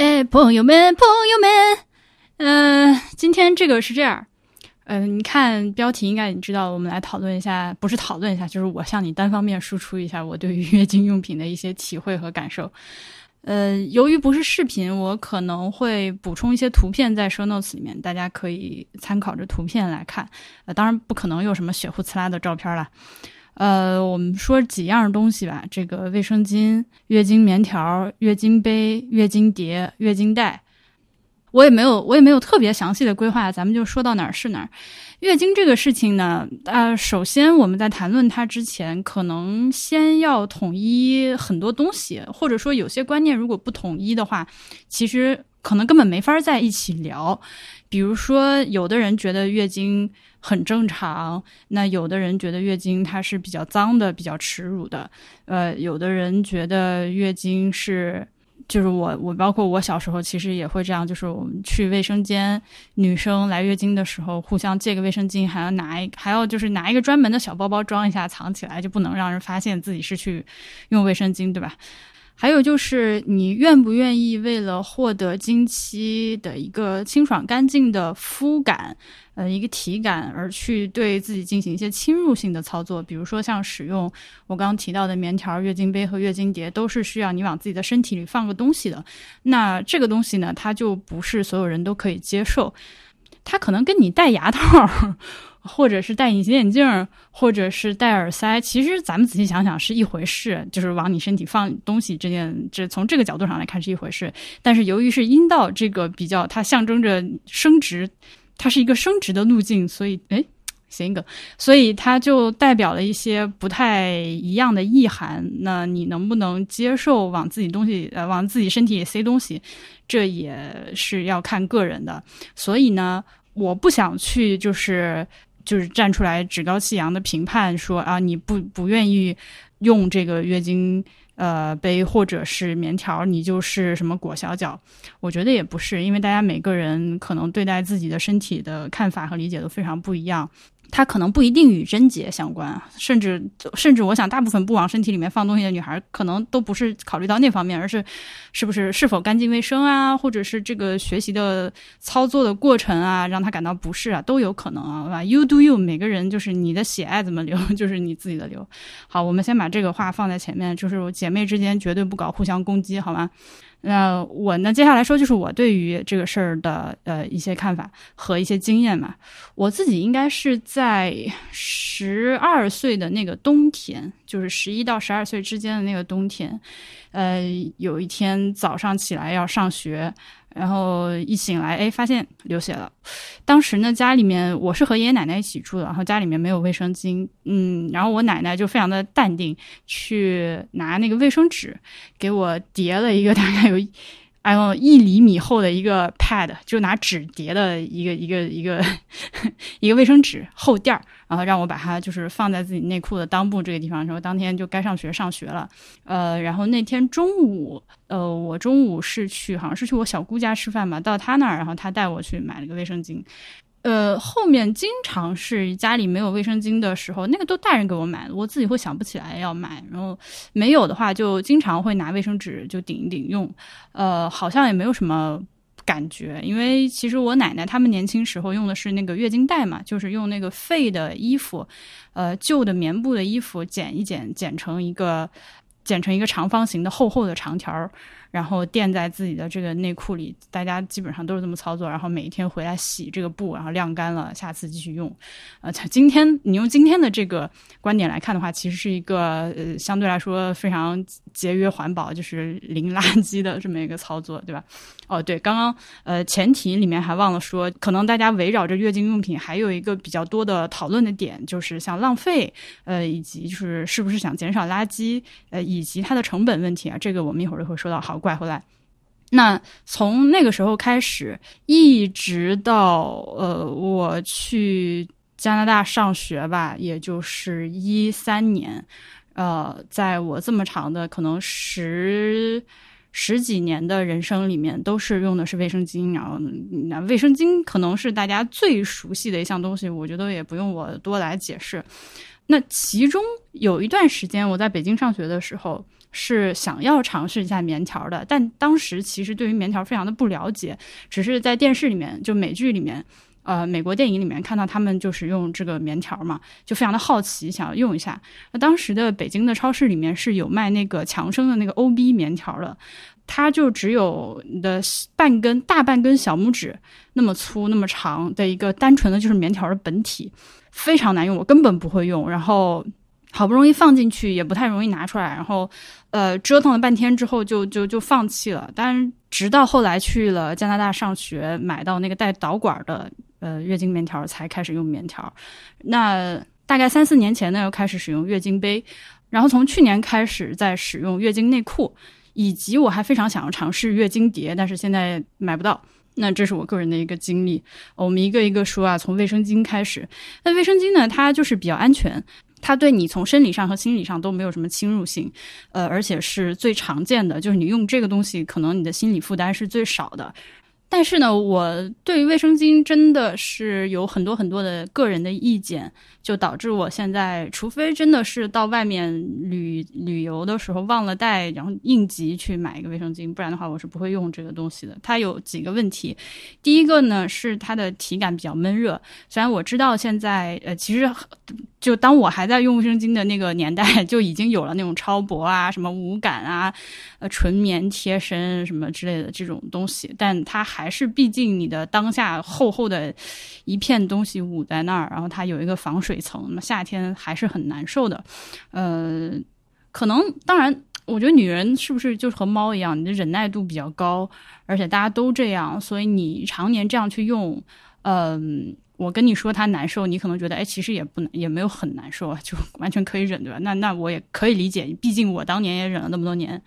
哎，朋友们，朋友们，呃，今天这个是这样，呃，你看标题应该你知道，我们来讨论一下，不是讨论一下，就是我向你单方面输出一下我对于月经用品的一些体会和感受。呃，由于不是视频，我可能会补充一些图片在 show notes 里面，大家可以参考着图片来看。呃，当然不可能有什么血呼呲啦的照片了。呃，我们说几样东西吧，这个卫生巾、月经棉条、月经杯、月经碟、月经带，我也没有，我也没有特别详细的规划，咱们就说到哪儿是哪儿。月经这个事情呢，呃，首先我们在谈论它之前，可能先要统一很多东西，或者说有些观念如果不统一的话，其实可能根本没法在一起聊。比如说，有的人觉得月经很正常，那有的人觉得月经它是比较脏的、比较耻辱的，呃，有的人觉得月经是。就是我，我包括我小时候，其实也会这样。就是我们去卫生间，女生来月经的时候，互相借个卫生巾，还要拿一，还要就是拿一个专门的小包包装一下，藏起来，就不能让人发现自己是去用卫生巾，对吧？还有就是，你愿不愿意为了获得经期的一个清爽干净的肤感，呃，一个体感，而去对自己进行一些侵入性的操作？比如说像使用我刚刚提到的棉条、月经杯和月经碟，都是需要你往自己的身体里放个东西的。那这个东西呢，它就不是所有人都可以接受，它可能跟你戴牙套。或者是戴隐形眼镜，或者是戴耳塞，其实咱们仔细想想是一回事，就是往你身体放东西这件，这从这个角度上来看是一回事。但是由于是阴道这个比较，它象征着生殖，它是一个生殖的路径，所以哎，谐音梗，所以它就代表了一些不太一样的意涵。那你能不能接受往自己东西呃往自己身体里塞东西，这也是要看个人的。所以呢，我不想去就是。就是站出来趾高气扬的评判说啊，你不不愿意用这个月经呃杯或者是棉条，你就是什么裹小脚？我觉得也不是，因为大家每个人可能对待自己的身体的看法和理解都非常不一样。它可能不一定与贞洁相关，甚至甚至，我想大部分不往身体里面放东西的女孩，可能都不是考虑到那方面，而是是不是是否干净卫生啊，或者是这个学习的操作的过程啊，让她感到不适啊，都有可能啊，对吧？You do you，每个人就是你的血爱怎么流，就是你自己的流。好，我们先把这个话放在前面，就是姐妹之间绝对不搞互相攻击，好吗？那我呢？接下来说就是我对于这个事儿的呃一些看法和一些经验嘛。我自己应该是在十二岁的那个冬天，就是十一到十二岁之间的那个冬天，呃，有一天早上起来要上学。然后一醒来，哎，发现流血了。当时呢，家里面我是和爷爷奶奶一起住的，然后家里面没有卫生巾，嗯，然后我奶奶就非常的淡定，去拿那个卫生纸给我叠了一个大概有。哎呦，一厘米厚的一个 pad，就拿纸叠的一个一个一个 一个卫生纸厚垫儿，然后让我把它就是放在自己内裤的裆部这个地方。的时候当天就该上学上学了，呃，然后那天中午，呃，我中午是去好像是去我小姑家吃饭吧，到她那儿，然后她带我去买了个卫生巾。呃，后面经常是家里没有卫生巾的时候，那个都大人给我买的，我自己会想不起来要买。然后没有的话，就经常会拿卫生纸就顶一顶用。呃，好像也没有什么感觉，因为其实我奶奶他们年轻时候用的是那个月经带嘛，就是用那个废的衣服，呃，旧的棉布的衣服剪一剪，剪成一个剪成一个长方形的厚厚的长条儿。然后垫在自己的这个内裤里，大家基本上都是这么操作。然后每一天回来洗这个布，然后晾干了，下次继续用。呃，今天你用今天的这个观点来看的话，其实是一个呃相对来说非常节约环保，就是零垃圾的这么一个操作，对吧？哦，对，刚刚呃前提里面还忘了说，可能大家围绕着月经用品还有一个比较多的讨论的点，就是像浪费，呃，以及就是是不是想减少垃圾，呃，以及它的成本问题啊，这个我们一会儿就会说到。好。拐回来，那从那个时候开始，一直到呃，我去加拿大上学吧，也就是一三年，呃，在我这么长的可能十十几年的人生里面，都是用的是卫生巾。然后，那卫生巾可能是大家最熟悉的一项东西，我觉得也不用我多来解释。那其中有一段时间，我在北京上学的时候。是想要尝试一下棉条的，但当时其实对于棉条非常的不了解，只是在电视里面就美剧里面。呃，美国电影里面看到他们就是用这个棉条嘛，就非常的好奇，想要用一下。那当时的北京的超市里面是有卖那个强生的那个 O B 棉条的，它就只有你的半根大半根小拇指那么粗那么长的一个单纯的就是棉条的本体，非常难用，我根本不会用。然后好不容易放进去也不太容易拿出来，然后呃折腾了半天之后就就就放弃了。但直到后来去了加拿大上学，买到那个带导管的。呃，月经棉条才开始用棉条，那大概三四年前呢，又开始使用月经杯，然后从去年开始在使用月经内裤，以及我还非常想要尝试月经碟，但是现在买不到。那这是我个人的一个经历。我们一个一个说啊，从卫生巾开始。那卫生巾呢，它就是比较安全，它对你从生理上和心理上都没有什么侵入性，呃，而且是最常见的，就是你用这个东西，可能你的心理负担是最少的。但是呢，我对于卫生巾真的是有很多很多的个人的意见。就导致我现在，除非真的是到外面旅旅游的时候忘了带，然后应急去买一个卫生巾，不然的话我是不会用这个东西的。它有几个问题，第一个呢是它的体感比较闷热。虽然我知道现在，呃，其实就当我还在用卫生巾的那个年代，就已经有了那种超薄啊、什么无感啊、呃纯棉贴身什么之类的这种东西，但它还是毕竟你的当下厚厚的一片东西捂在那儿，然后它有一个防水。层，那么夏天还是很难受的，呃，可能当然，我觉得女人是不是就是和猫一样，你的忍耐度比较高，而且大家都这样，所以你常年这样去用，嗯，我跟你说他难受，你可能觉得哎，其实也不难，也没有很难受，就完全可以忍，对吧？那那我也可以理解，毕竟我当年也忍了那么多年。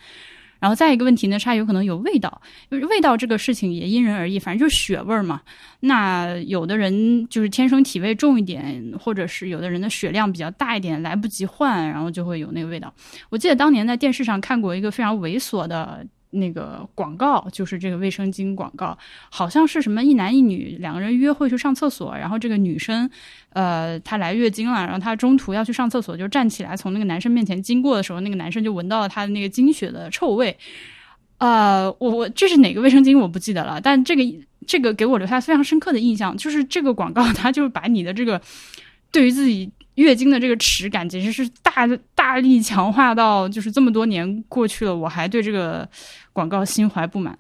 然后再一个问题呢，它有可能有味道，味道这个事情也因人而异，反正就是血味儿嘛。那有的人就是天生体味重一点，或者是有的人的血量比较大一点，来不及换，然后就会有那个味道。我记得当年在电视上看过一个非常猥琐的。那个广告就是这个卫生巾广告，好像是什么一男一女两个人约会去上厕所，然后这个女生，呃，她来月经了，然后她中途要去上厕所，就站起来从那个男生面前经过的时候，那个男生就闻到了她的那个经血的臭味。呃，我我这是哪个卫生巾我不记得了，但这个这个给我留下非常深刻的印象，就是这个广告它就是把你的这个对于自己。月经的这个耻感简直是大大力强化到，就是这么多年过去了，我还对这个广告心怀不满。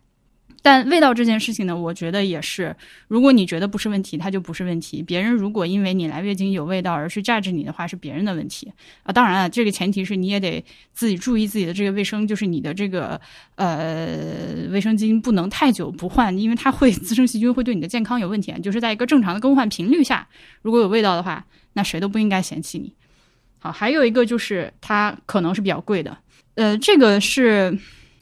但味道这件事情呢，我觉得也是，如果你觉得不是问题，它就不是问题。别人如果因为你来月经有味道而去榨制你的话，是别人的问题啊。当然了，这个前提是你也得自己注意自己的这个卫生，就是你的这个呃卫生巾不能太久不换，因为它会滋生细菌，会对你的健康有问题。就是在一个正常的更换频率下，如果有味道的话。那谁都不应该嫌弃你。好，还有一个就是它可能是比较贵的。呃，这个是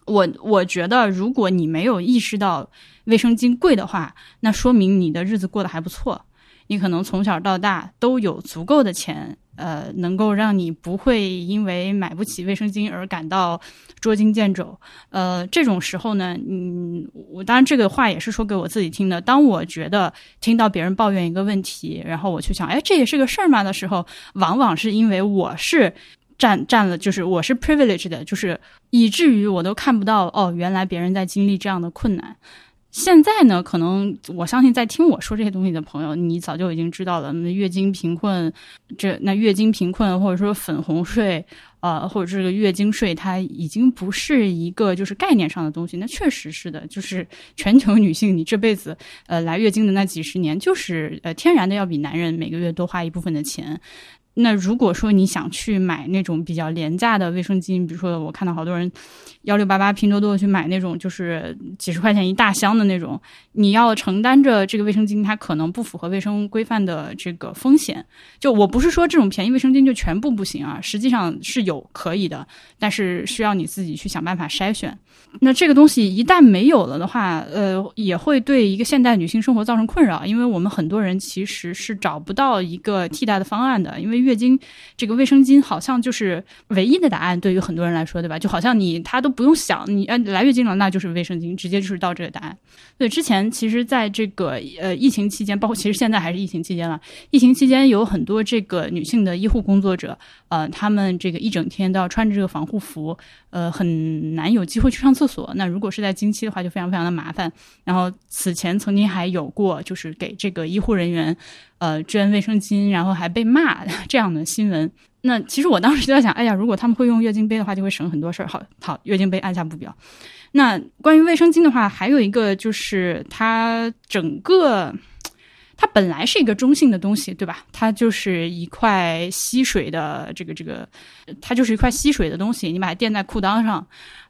我我觉得，如果你没有意识到卫生巾贵的话，那说明你的日子过得还不错。你可能从小到大都有足够的钱。呃，能够让你不会因为买不起卫生巾而感到捉襟见肘。呃，这种时候呢，嗯，我当然这个话也是说给我自己听的。当我觉得听到别人抱怨一个问题，然后我去想，哎，这也是个事儿嘛的时候，往往是因为我是占占了，就是我是 privileged 的，就是以至于我都看不到哦，原来别人在经历这样的困难。现在呢，可能我相信在听我说这些东西的朋友，你早就已经知道了。那月经贫困，这那月经贫困或者说粉红税，呃，或者这个月经税，它已经不是一个就是概念上的东西。那确实是的，就是全球女性，你这辈子呃来月经的那几十年，就是呃天然的要比男人每个月多花一部分的钱。那如果说你想去买那种比较廉价的卫生巾，比如说我看到好多人幺六八八拼多多去买那种就是几十块钱一大箱的那种，你要承担着这个卫生巾它可能不符合卫生规范的这个风险。就我不是说这种便宜卫生巾就全部不行啊，实际上是有可以的，但是需要你自己去想办法筛选。那这个东西一旦没有了的话，呃，也会对一个现代女性生活造成困扰，因为我们很多人其实是找不到一个替代的方案的，因为。月经这个卫生巾好像就是唯一的答案，对于很多人来说，对吧？就好像你他都不用想，你呃来月经了，那就是卫生巾，直接就是到这个答案。对，之前其实在这个呃疫情期间，包括其实现在还是疫情期间了，疫情期间有很多这个女性的医护工作者，呃，她们这个一整天都要穿着这个防护服，呃，很难有机会去上厕所。那如果是在经期的话，就非常非常的麻烦。然后此前曾经还有过，就是给这个医护人员。呃，捐卫生巾，然后还被骂这样的新闻。那其实我当时就在想，哎呀，如果他们会用月经杯的话，就会省很多事儿。好，好，月经杯按下不表。那关于卫生巾的话，还有一个就是它整个，它本来是一个中性的东西，对吧？它就是一块吸水的这个这个，它就是一块吸水的东西。你把它垫在裤裆上，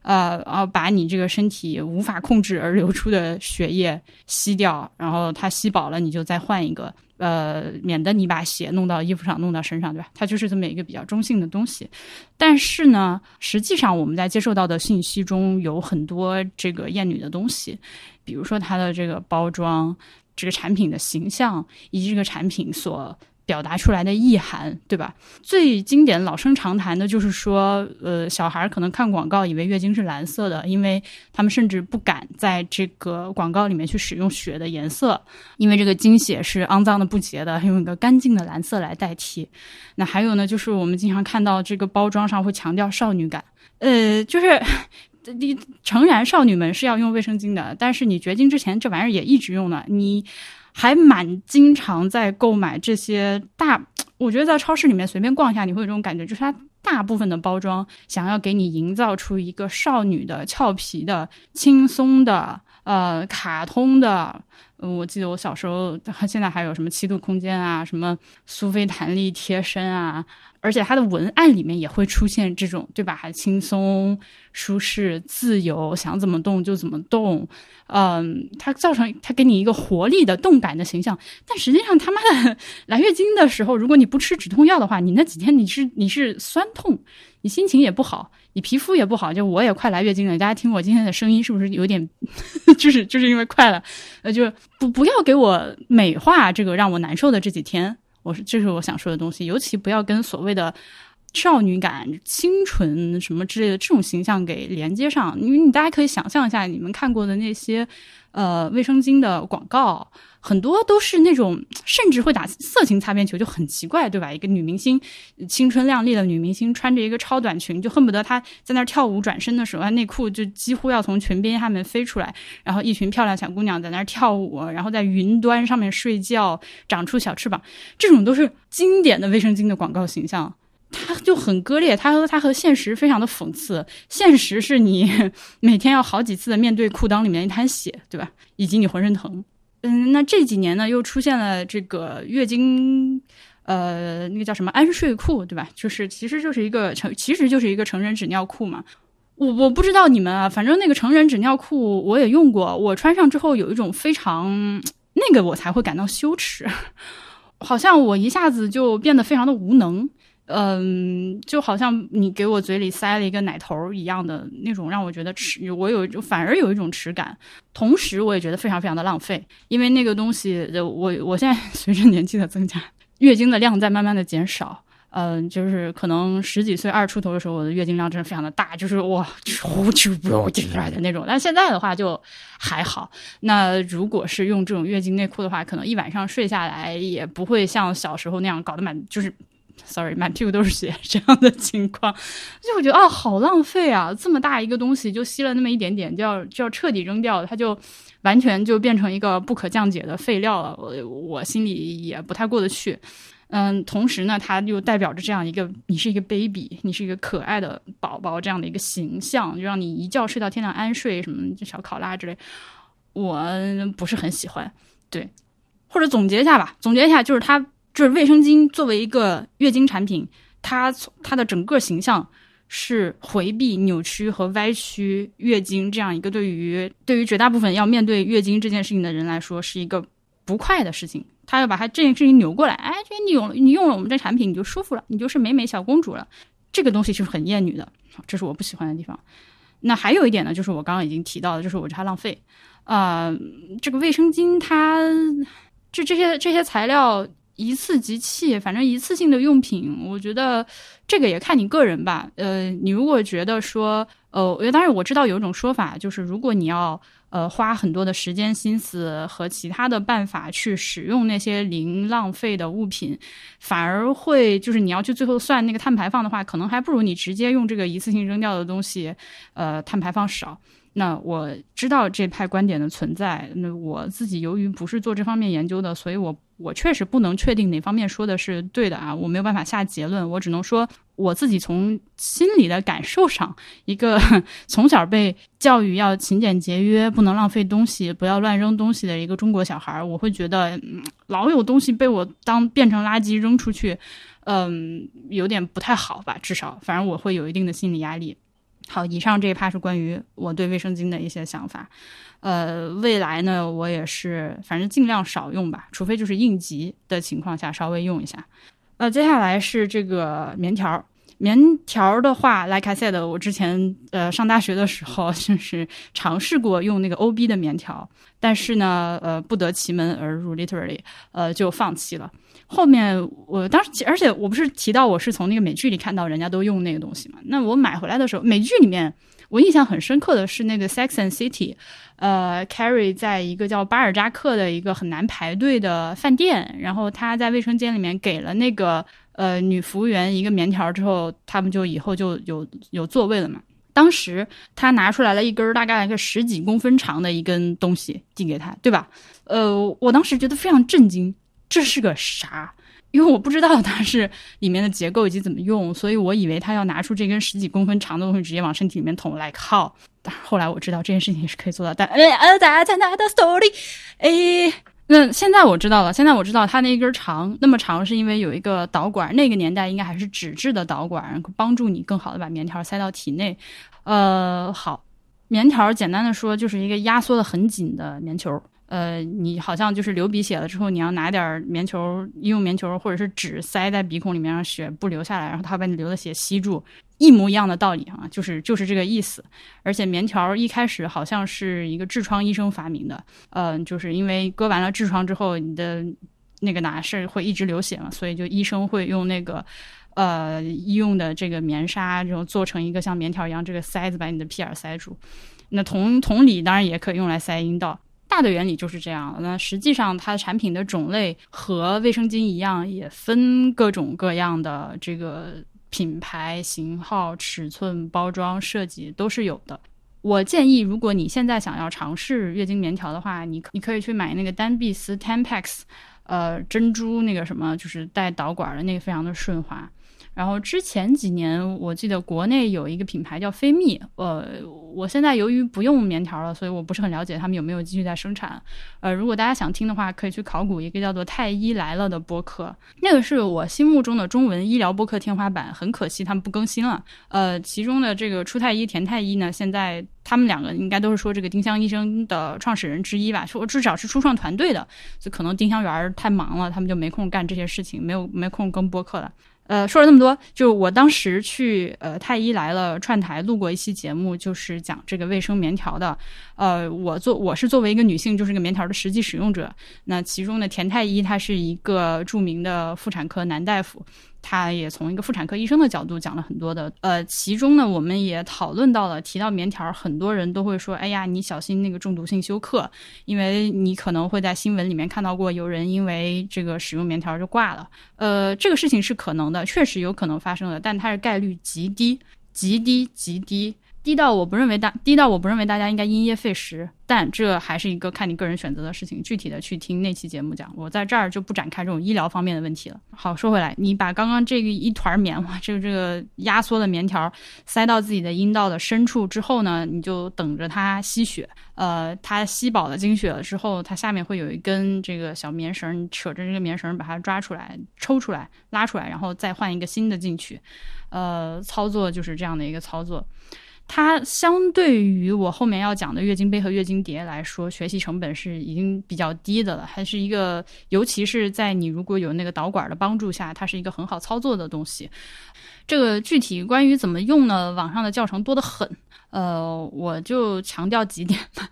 呃，然后把你这个身体无法控制而流出的血液吸掉，然后它吸饱了，你就再换一个。呃，免得你把血弄到衣服上，弄到身上，对吧？它就是这么一个比较中性的东西。但是呢，实际上我们在接受到的信息中有很多这个厌女的东西，比如说它的这个包装、这个产品的形象以及这个产品所。表达出来的意涵，对吧？最经典老生常谈的就是说，呃，小孩可能看广告以为月经是蓝色的，因为他们甚至不敢在这个广告里面去使用血的颜色，因为这个经血是肮脏的、不洁的，用一个干净的蓝色来代替。那还有呢，就是我们经常看到这个包装上会强调少女感，呃，就是 你诚然少女们是要用卫生巾的，但是你绝经之前这玩意儿也一直用呢，你。还蛮经常在购买这些大，我觉得在超市里面随便逛一下，你会有这种感觉，就是它大部分的包装想要给你营造出一个少女的、俏皮的、轻松的、呃，卡通的。我记得我小时候，现在还有什么七度空间啊，什么苏菲弹力贴身啊。而且它的文案里面也会出现这种，对吧？还轻松、舒适、自由，想怎么动就怎么动。嗯，它造成它给你一个活力的、动感的形象。但实际上，他妈的来月经的时候，如果你不吃止痛药的话，你那几天你是你是酸痛，你心情也不好，你皮肤也不好。就我也快来月经了，大家听我今天的声音是不是有点，就是就是因为快了？呃，就不不要给我美化这个让我难受的这几天。我是，这是我想说的东西，尤其不要跟所谓的少女感、清纯什么之类的这种形象给连接上，因为你大家可以想象一下，你们看过的那些呃卫生巾的广告。很多都是那种甚至会打色情擦边球，就很奇怪，对吧？一个女明星，青春靓丽的女明星，穿着一个超短裙，就恨不得她在那儿跳舞，转身的时候，她内裤就几乎要从裙边下面飞出来。然后一群漂亮小姑娘在那儿跳舞，然后在云端上面睡觉，长出小翅膀，这种都是经典的卫生巾的广告形象，它就很割裂，它和它和现实非常的讽刺。现实是你每天要好几次的面对裤裆里面一滩血，对吧？以及你浑身疼。嗯，那这几年呢，又出现了这个月经，呃，那个叫什么安睡裤，对吧？就是其实就是一个成，其实就是一个成人纸尿裤嘛。我我不知道你们啊，反正那个成人纸尿裤我也用过，我穿上之后有一种非常那个，我才会感到羞耻，好像我一下子就变得非常的无能。嗯，就好像你给我嘴里塞了一个奶头一样的那种，让我觉得吃，我有反而有一种耻感。同时，我也觉得非常非常的浪费，因为那个东西，我我现在 随着年纪的增加，月经的量在慢慢的减少。嗯，就是可能十几岁二出头的时候，我的月经量真的非常的大，就是哇，呼就不要进来的那种。但现在的话就还好。那如果是用这种月经内裤的话，可能一晚上睡下来也不会像小时候那样搞得满就是。Sorry，满屁股都是血这样的情况，就我觉得啊，好浪费啊！这么大一个东西就吸了那么一点点，就要就要彻底扔掉，它就完全就变成一个不可降解的废料了。我我心里也不太过得去。嗯，同时呢，它又代表着这样一个你是一个 baby，你是一个可爱的宝宝这样的一个形象，就让你一觉睡到天亮安睡，什么小考拉之类，我不是很喜欢。对，或者总结一下吧，总结一下就是它。就是卫生巾作为一个月经产品，它从它的整个形象是回避、扭曲和歪曲月经这样一个对于对于绝大部分要面对月经这件事情的人来说是一个不快的事情。他要把它这件事情扭过来，哎，觉得你用你用了我们这产品你就舒服了，你就是美美小公主了。这个东西就是很厌女的，这是我不喜欢的地方。那还有一点呢，就是我刚刚已经提到的，就是我觉得它浪费。呃，这个卫生巾它这这些这些材料。一次即弃，反正一次性的用品，我觉得这个也看你个人吧。呃，你如果觉得说，呃，因为当然我知道有一种说法，就是如果你要呃花很多的时间、心思和其他的办法去使用那些零浪费的物品，反而会就是你要去最后算那个碳排放的话，可能还不如你直接用这个一次性扔掉的东西，呃，碳排放少。那我知道这派观点的存在，那我自己由于不是做这方面研究的，所以我我确实不能确定哪方面说的是对的啊，我没有办法下结论，我只能说我自己从心里的感受上，一个 从小被教育要勤俭节约、不能浪费东西、不要乱扔东西的一个中国小孩，我会觉得老有东西被我当变成垃圾扔出去，嗯，有点不太好吧，至少反正我会有一定的心理压力。好，以上这一趴是关于我对卫生巾的一些想法。呃，未来呢，我也是，反正尽量少用吧，除非就是应急的情况下稍微用一下。呃，接下来是这个棉条。棉条的话，like I said，我之前呃上大学的时候 就是尝试过用那个 O B 的棉条，但是呢，呃不得其门而入，literally，呃就放弃了。后面我当时，而且我不是提到我是从那个美剧里看到人家都用那个东西嘛？那我买回来的时候，美剧里面我印象很深刻的是那个 Sex and City，呃，Carrie 在一个叫巴尔扎克的一个很难排队的饭店，然后他在卫生间里面给了那个。呃，女服务员一个棉条之后，他们就以后就有有座位了嘛。当时他拿出来了一根大概一个十几公分长的一根东西递给他，对吧？呃，我当时觉得非常震惊，这是个啥？因为我不知道它是里面的结构以及怎么用，所以我以为他要拿出这根十几公分长的东西直接往身体里面捅来靠。但后来我知道这件事情是可以做到，但哎呃，大家的 story，哎。那现在我知道了，现在我知道它那一根长那么长，是因为有一个导管。那个年代应该还是纸质的导管，帮助你更好的把棉条塞到体内。呃，好，棉条简单的说就是一个压缩的很紧的棉球。呃，你好像就是流鼻血了之后，你要拿点棉球，医用棉球或者是纸塞在鼻孔里面，让血不流下来，然后它把你流的血吸住，一模一样的道理啊，就是就是这个意思。而且棉条一开始好像是一个痔疮医生发明的，嗯，就是因为割完了痔疮之后，你的那个哪是会一直流血嘛，所以就医生会用那个呃医用的这个棉纱，这种做成一个像棉条一样这个塞子，把你的屁眼塞住。那同同理，当然也可以用来塞阴道。大的原理就是这样。那实际上，它的产品的种类和卫生巾一样，也分各种各样的这个品牌、型号、尺寸、包装设计都是有的。我建议，如果你现在想要尝试月经棉条的话，你你可以去买那个丹碧丝 Tampax，呃，珍珠那个什么，就是带导管的那个，非常的顺滑。然后之前几年，我记得国内有一个品牌叫菲蜜，呃，我现在由于不用棉条了，所以我不是很了解他们有没有继续在生产。呃，如果大家想听的话，可以去考古一个叫做“太医来了”的播客，那个是我心目中的中文医疗播客天花板。很可惜他们不更新了。呃，其中的这个初太医、田太医呢，现在他们两个应该都是说这个丁香医生的创始人之一吧，说至少是初创团队的。就可能丁香园太忙了，他们就没空干这些事情，没有没空更播客了。呃，说了那么多，就我当时去呃太医来了串台录过一期节目，就是讲这个卫生棉条的。呃，我作我是作为一个女性，就是个棉条的实际使用者。那其中呢田太医他是一个著名的妇产科男大夫。他也从一个妇产科医生的角度讲了很多的，呃，其中呢，我们也讨论到了，提到棉条，很多人都会说，哎呀，你小心那个中毒性休克，因为你可能会在新闻里面看到过有人因为这个使用棉条就挂了，呃，这个事情是可能的，确实有可能发生的，但它是概率极低，极低，极低。低到我不认为大低到我不认为大家应该因噎废食，但这还是一个看你个人选择的事情。具体的去听那期节目讲，我在这儿就不展开这种医疗方面的问题了。好，说回来，你把刚刚这个一团棉花，这个这个压缩的棉条塞到自己的阴道的深处之后呢，你就等着它吸血。呃，它吸饱了精血了之后，它下面会有一根这个小棉绳，你扯着这个棉绳把它抓出来、抽出来、拉出来，然后再换一个新的进去。呃，操作就是这样的一个操作。它相对于我后面要讲的月经杯和月经碟来说，学习成本是已经比较低的了，还是一个，尤其是在你如果有那个导管的帮助下，它是一个很好操作的东西。这个具体关于怎么用呢？网上的教程多得很，呃，我就强调几点吧。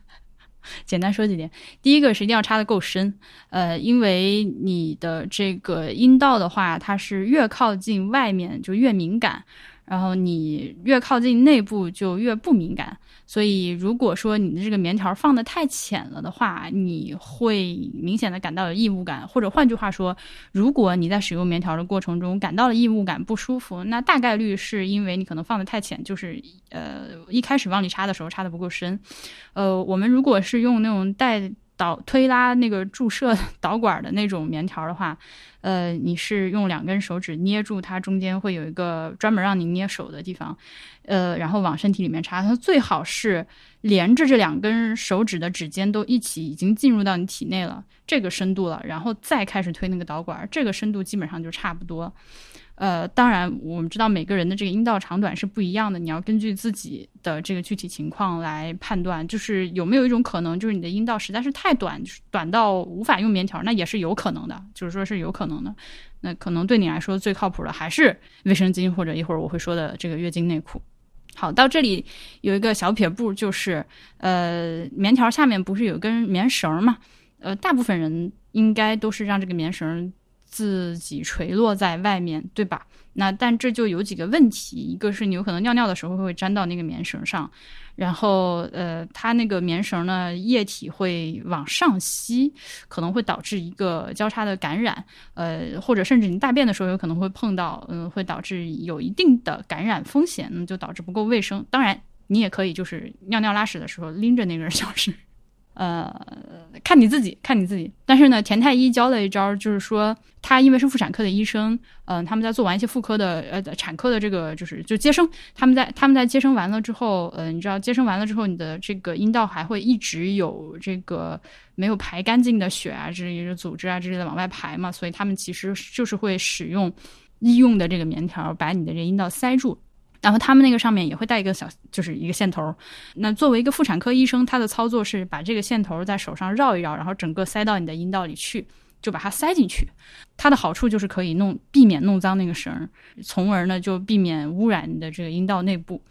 简单说几点，第一个是一定要插的够深，呃，因为你的这个阴道的话，它是越靠近外面就越敏感，然后你越靠近内部就越不敏感。所以，如果说你的这个棉条放的太浅了的话，你会明显的感到有异物感，或者换句话说，如果你在使用棉条的过程中感到了异物感不舒服，那大概率是因为你可能放的太浅，就是呃一开始往里插的时候插的不够深。呃，我们如果是用那种带导推拉那个注射 导管的那种棉条的话。呃，你是用两根手指捏住它，中间会有一个专门让你捏手的地方，呃，然后往身体里面插。它最好是连着这两根手指的指尖都一起已经进入到你体内了，这个深度了，然后再开始推那个导管，这个深度基本上就差不多。呃，当然，我们知道每个人的这个阴道长短是不一样的，你要根据自己的这个具体情况来判断。就是有没有一种可能，就是你的阴道实在是太短，就是短到无法用棉条，那也是有可能的，就是说是有可能的。那可能对你来说最靠谱的还是卫生巾，或者一会儿我会说的这个月经内裤。好，到这里有一个小撇步，就是呃，棉条下面不是有根棉绳吗？呃，大部分人应该都是让这个棉绳。自己垂落在外面，对吧？那但这就有几个问题，一个是你有可能尿尿的时候会粘到那个棉绳上，然后呃，它那个棉绳呢，液体会往上吸，可能会导致一个交叉的感染，呃，或者甚至你大便的时候有可能会碰到，嗯，会导致有一定的感染风险，那就导致不够卫生。当然，你也可以就是尿尿拉屎的时候拎着那根 小绳。呃，看你自己，看你自己。但是呢，田太医教了一招，就是说他因为是妇产科的医生，嗯，他们在做完一些妇科的呃产科的这个就是就接生，他们在他们在接生完了之后，呃，你知道接生完了之后，你的这个阴道还会一直有这个没有排干净的血啊之类的组织啊之类的往外排嘛，所以他们其实就是会使用医用的这个棉条把你的这阴道塞住。然后他们那个上面也会带一个小，就是一个线头。那作为一个妇产科医生，他的操作是把这个线头在手上绕一绕，然后整个塞到你的阴道里去，就把它塞进去。它的好处就是可以弄避免弄脏那个绳，从而呢就避免污染你的这个阴道内部。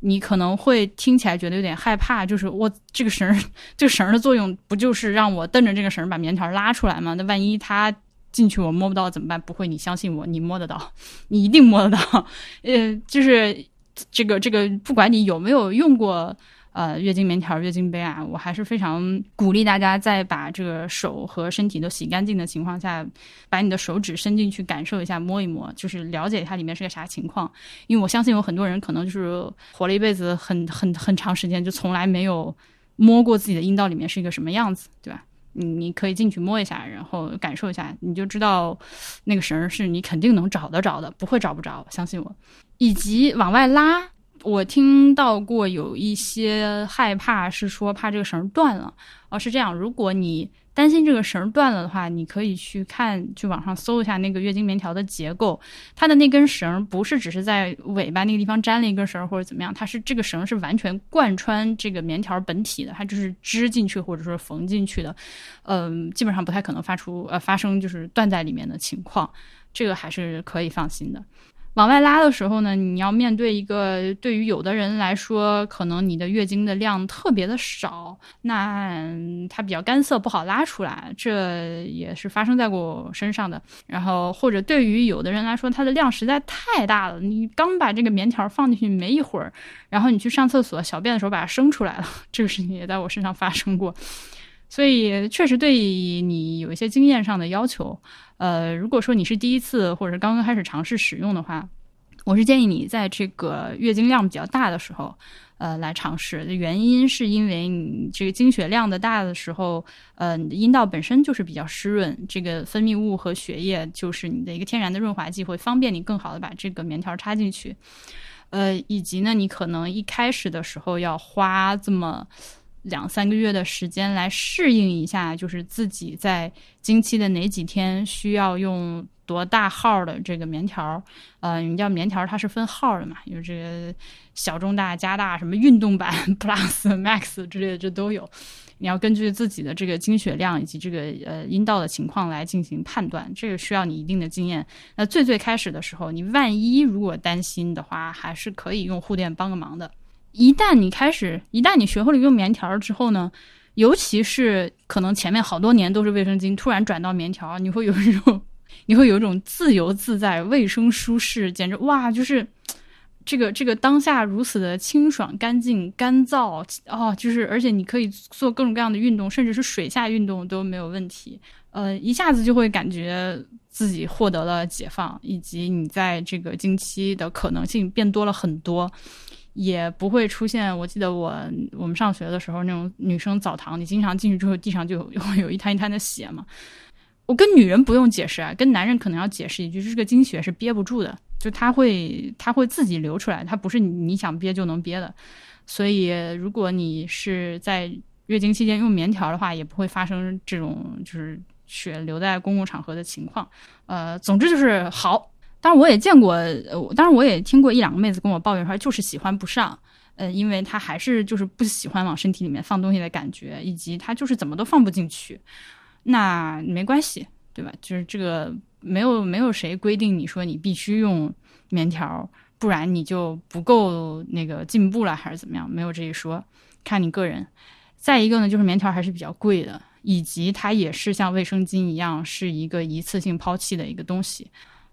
你可能会听起来觉得有点害怕，就是我这个绳，这个绳的作用不就是让我蹬着这个绳把棉条拉出来吗？那万一它……进去我摸不到怎么办？不会，你相信我，你摸得到，你一定摸得到。呃，就是这个这个，不管你有没有用过呃月经棉条、月经杯啊，我还是非常鼓励大家在把这个手和身体都洗干净的情况下，把你的手指伸进去感受一下，摸一摸，就是了解它里面是个啥情况。因为我相信有很多人可能就是活了一辈子，很很很长时间就从来没有摸过自己的阴道里面是一个什么样子，对吧？你可以进去摸一下，然后感受一下，你就知道那个绳是你肯定能找得着的，不会找不着，相信我。以及往外拉，我听到过有一些害怕是说怕这个绳断了，哦，是这样，如果你。担心这个绳断了的话，你可以去看，去网上搜一下那个月经棉条的结构。它的那根绳不是只是在尾巴那个地方粘了一根绳或者怎么样，它是这个绳是完全贯穿这个棉条本体的，它就是织进去或者说缝进去的。嗯，基本上不太可能发出呃发生就是断在里面的情况，这个还是可以放心的。往外拉的时候呢，你要面对一个对于有的人来说，可能你的月经的量特别的少，那它比较干涩，不好拉出来，这也是发生在过我身上的。然后或者对于有的人来说，它的量实在太大了，你刚把这个棉条放进去没一会儿，然后你去上厕所小便的时候把它生出来了，这个事情也在我身上发生过。所以确实对你有一些经验上的要求。呃，如果说你是第一次或者是刚刚开始尝试使用的话，我是建议你在这个月经量比较大的时候，呃，来尝试。原因是因为你这个经血量的大的时候，呃，你的阴道本身就是比较湿润，这个分泌物和血液就是你的一个天然的润滑剂，会方便你更好的把这个棉条插进去。呃，以及呢，你可能一开始的时候要花这么。两三个月的时间来适应一下，就是自己在经期的哪几天需要用多大号的这个棉条。呃，你知道棉条它是分号的嘛？有这个小、中、大、加大，什么运动版、Plus、Max 之类的，这都有。你要根据自己的这个经血量以及这个呃阴道的情况来进行判断，这个需要你一定的经验。那最最开始的时候，你万一如果担心的话，还是可以用护垫帮个忙的。一旦你开始，一旦你学会了用棉条之后呢，尤其是可能前面好多年都是卫生巾，突然转到棉条，你会有一种，你会有一种自由自在、卫生舒适，简直哇，就是这个这个当下如此的清爽、干净、干燥哦，就是而且你可以做各种各样的运动，甚至是水下运动都没有问题。呃，一下子就会感觉自己获得了解放，以及你在这个经期的可能性变多了很多。也不会出现。我记得我我们上学的时候，那种女生澡堂，你经常进去之后，地上就有有一滩一滩的血嘛。我跟女人不用解释啊，跟男人可能要解释一句：这个经血是憋不住的，就它会它会自己流出来，它不是你想憋就能憋的。所以，如果你是在月经期间用棉条的话，也不会发生这种就是血流在公共场合的情况。呃，总之就是好。当然，我也见过，呃，当然我也听过一两个妹子跟我抱怨说，就是喜欢不上，呃，因为她还是就是不喜欢往身体里面放东西的感觉，以及她就是怎么都放不进去。那没关系，对吧？就是这个没有没有谁规定你说你必须用棉条，不然你就不够那个进步了，还是怎么样？没有这一说，看你个人。再一个呢，就是棉条还是比较贵的，以及它也是像卫生巾一样，是一个一次性抛弃的一个东西。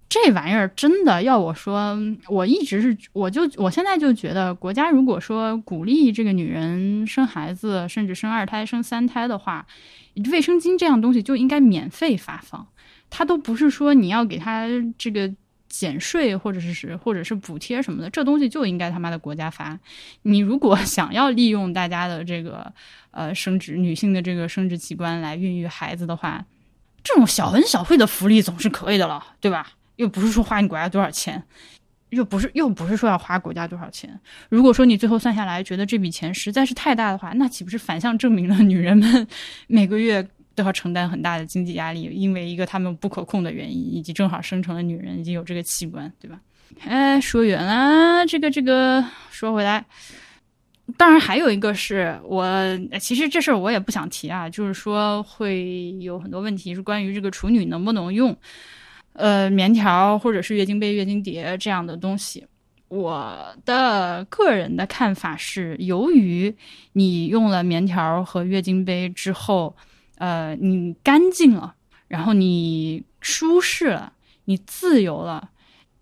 这玩意儿真的要我说，我一直是，我就我现在就觉得，国家如果说鼓励这个女人生孩子，甚至生二胎、生三胎的话，卫生巾这样东西就应该免费发放。它都不是说你要给他这个减税，或者是或者是补贴什么的，这东西就应该他妈的国家发。你如果 想要利用大家的这个呃生殖女性的这个生殖器官来孕育孩子的话，这种小恩小惠的福利总是可以的了，对吧？又不是说花你国家多少钱，又不是又不是说要花国家多少钱。如果说你最后算下来觉得这笔钱实在是太大的话，那岂不是反向证明了女人们 每个月都要承担很大的经济压力？因为一个他们不可控的原因，以及正好生成了女人已经有这个器官，对吧？哎，说远了，这个这个说回来，当然还有一个是我其实这事儿我也不想提啊，就是说会有很多问题是关于这个处女能不能用。呃，棉条或者是月经杯、月经碟这样的东西，我的个人的看法是，由于你用了棉条和月经杯之后，呃，你干净了，然后你舒适了，你自由了。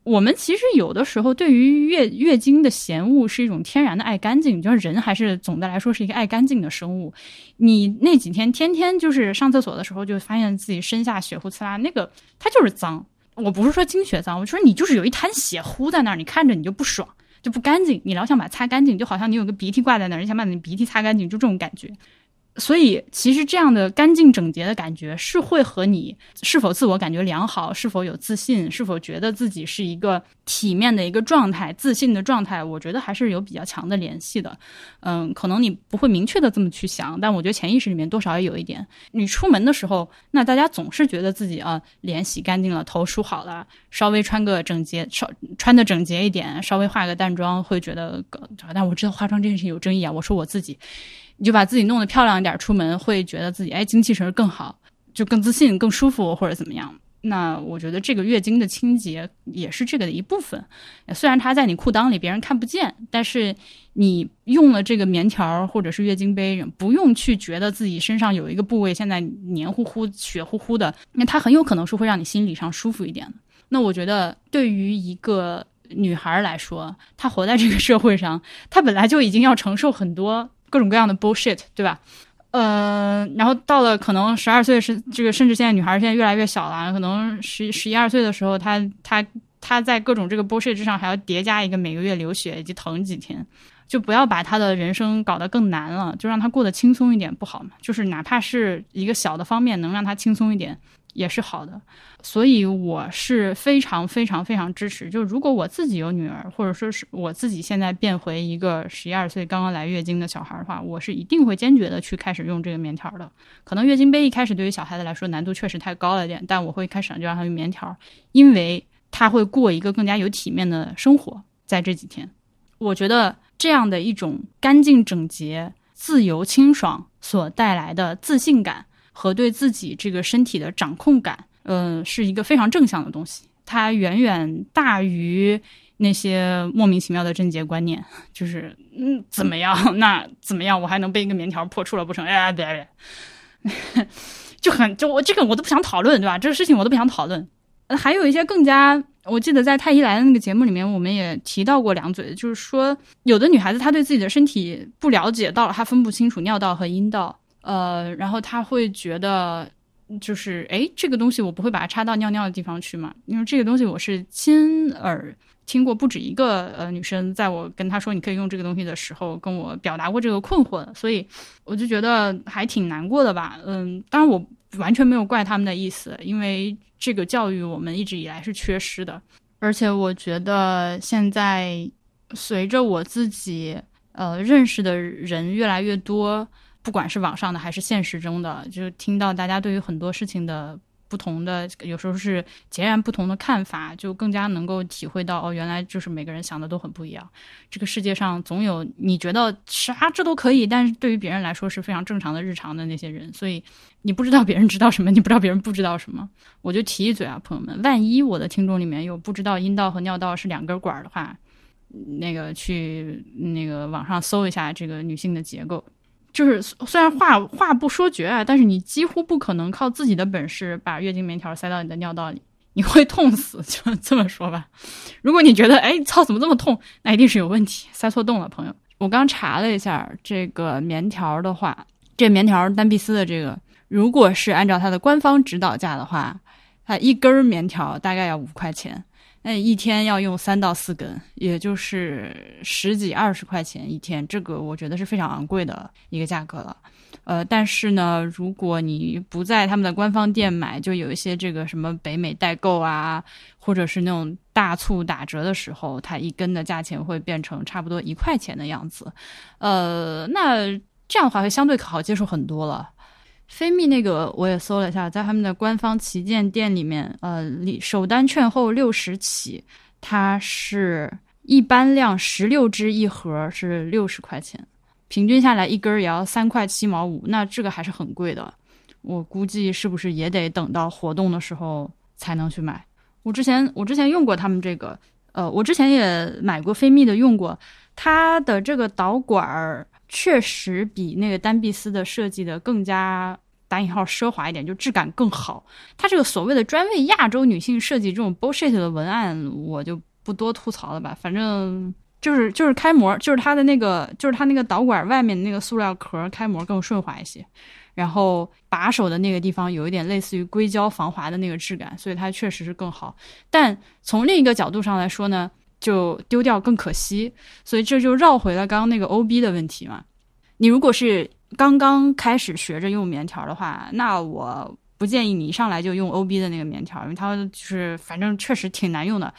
我们其实有的时候对于月月经的嫌恶是一种天然的爱干净，就是人还是总的来说是一个爱干净的生物。你那几天天天就是上厕所的时候就发现自己身下血糊刺啦，那个它就是脏。我不是说经血脏，我说你就是有一滩血糊在那儿，你看着你就不爽，就不干净，你老想把它擦干净，就好像你有个鼻涕挂在那儿，你想把你鼻涕擦干净，就这种感觉。所以，其实这样的干净整洁的感觉是会和你是否自我感觉良好、是否有自信、是否觉得自己是一个体面的一个状态、自信的状态，我觉得还是有比较强的联系的。嗯，可能你不会明确的这么去想，但我觉得潜意识里面多少也有一点。你出门的时候，那大家总是觉得自己啊，脸洗干净了，头梳好了，稍微穿个整洁，稍穿的整洁一点，稍微化个淡妆，会觉得。但我知道化妆这件事情有争议啊，我说我自己。你就把自己弄得漂亮一点，出门会觉得自己哎精气神更好，就更自信、更舒服或者怎么样。那我觉得这个月经的清洁也是这个的一部分。虽然它在你裤裆里别人看不见，但是你用了这个棉条或者是月经杯，不用去觉得自己身上有一个部位现在黏糊糊、血乎乎的，那它很有可能是会让你心理上舒服一点的。那我觉得对于一个女孩来说，她活在这个社会上，她本来就已经要承受很多。各种各样的 bullshit，对吧？呃，然后到了可能十二岁是这个，甚至现在女孩现在越来越小了，可能十十一二岁的时候，她她她在各种这个 bullshit 之上还要叠加一个每个月流血以及疼几天，就不要把她的人生搞得更难了，就让她过得轻松一点不好吗？就是哪怕是一个小的方面，能让她轻松一点。也是好的，所以我是非常非常非常支持。就如果我自己有女儿，或者说是我自己现在变回一个十一二岁刚刚来月经的小孩的话，我是一定会坚决的去开始用这个棉条的。可能月经杯一开始对于小孩子来说难度确实太高了点，但我会开始就让他用棉条，因为他会过一个更加有体面的生活。在这几天，我觉得这样的一种干净整洁、自由清爽所带来的自信感。和对自己这个身体的掌控感，嗯，是一个非常正向的东西。它远远大于那些莫名其妙的贞洁观念，就是嗯怎么样？那怎么样？我还能被一个棉条破处了不成？哎，别别，就很就我这个我都不想讨论，对吧？这个事情我都不想讨论。还有一些更加，我记得在太医来的那个节目里面，我们也提到过两嘴，就是说有的女孩子她对自己的身体不了解，到了她分不清楚尿道和阴道，呃，然后他会觉得。就是哎，这个东西我不会把它插到尿尿的地方去嘛？因为这个东西我是亲耳听过不止一个呃女生，在我跟她说你可以用这个东西的时候，跟我表达过这个困惑，所以我就觉得还挺难过的吧。嗯，当然我完全没有怪他们的意思，因为这个教育我们一直以来是缺失的，而且我觉得现在随着我自己呃认识的人越来越多。不管是网上的还是现实中的，就听到大家对于很多事情的不同的，有时候是截然不同的看法，就更加能够体会到哦，原来就是每个人想的都很不一样。这个世界上总有你觉得啥这都可以，但是对于别人来说是非常正常的日常的那些人。所以你不知道别人知道什么，你不知道别人不知道什么。我就提一嘴啊，朋友们，万一我的听众里面有不知道阴道和尿道是两根管的话，那个去那个网上搜一下这个女性的结构。就是虽然话话不说绝啊，但是你几乎不可能靠自己的本事把月经棉条塞到你的尿道里，你会痛死。就这么说吧，如果你觉得哎操怎么这么痛，那一定是有问题，塞错洞了，朋友。我刚查了一下这个棉条的话，这棉条丹碧丝的这个，如果是按照它的官方指导价的话，它一根棉条大概要五块钱。那一天要用三到四根，也就是十几二十块钱一天，这个我觉得是非常昂贵的一个价格了。呃，但是呢，如果你不在他们的官方店买，就有一些这个什么北美代购啊，或者是那种大促打折的时候，它一根的价钱会变成差不多一块钱的样子。呃，那这样的话会相对好接受很多了。飞蜜那个我也搜了一下，在他们的官方旗舰店里面，呃，里首单券后六十起，它是一般量十六支一盒是六十块钱，平均下来一根也要三块七毛五，那这个还是很贵的。我估计是不是也得等到活动的时候才能去买？我之前我之前用过他们这个，呃，我之前也买过飞蜜的，用过它的这个导管儿，确实比那个丹碧丝的设计的更加。打引号奢华一点，就质感更好。它这个所谓的专为亚洲女性设计这种 bullshit 的文案，我就不多吐槽了吧。反正就是就是开模，就是它的那个，就是它那个导管外面那个塑料壳开模更顺滑一些。然后把手的那个地方有一点类似于硅胶防滑的那个质感，所以它确实是更好。但从另一个角度上来说呢，就丢掉更可惜。所以这就绕回了刚刚那个 O B 的问题嘛。你如果是刚刚开始学着用棉条的话，那我不建议你一上来就用 O B 的那个棉条，因为它就是反正确实挺难用的，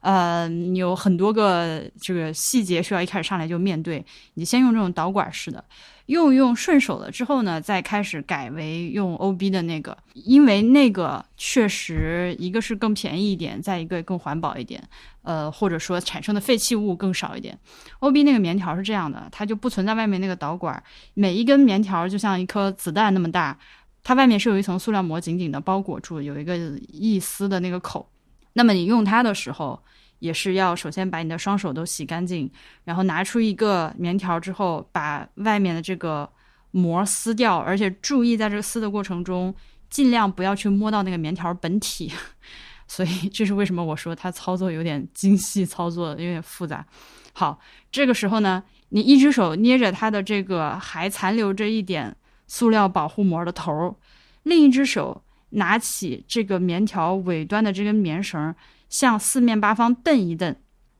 呃，有很多个这个细节需要一开始上来就面对。你先用这种导管式的。用用顺手了之后呢，再开始改为用 O B 的那个，因为那个确实一个是更便宜一点，再一个更环保一点，呃，或者说产生的废弃物更少一点。O B 那个棉条是这样的，它就不存在外面那个导管，每一根棉条就像一颗子弹那么大，它外面是有一层塑料膜紧紧的包裹住，有一个一丝的那个口。那么你用它的时候。也是要首先把你的双手都洗干净，然后拿出一个棉条之后，把外面的这个膜撕掉，而且注意在这个撕的过程中，尽量不要去摸到那个棉条本体。所以这是为什么我说它操作有点精细，操作有点复杂。好，这个时候呢，你一只手捏着它的这个还残留着一点塑料保护膜的头，另一只手拿起这个棉条尾端的这根棉绳。向四面八方蹬一蹬，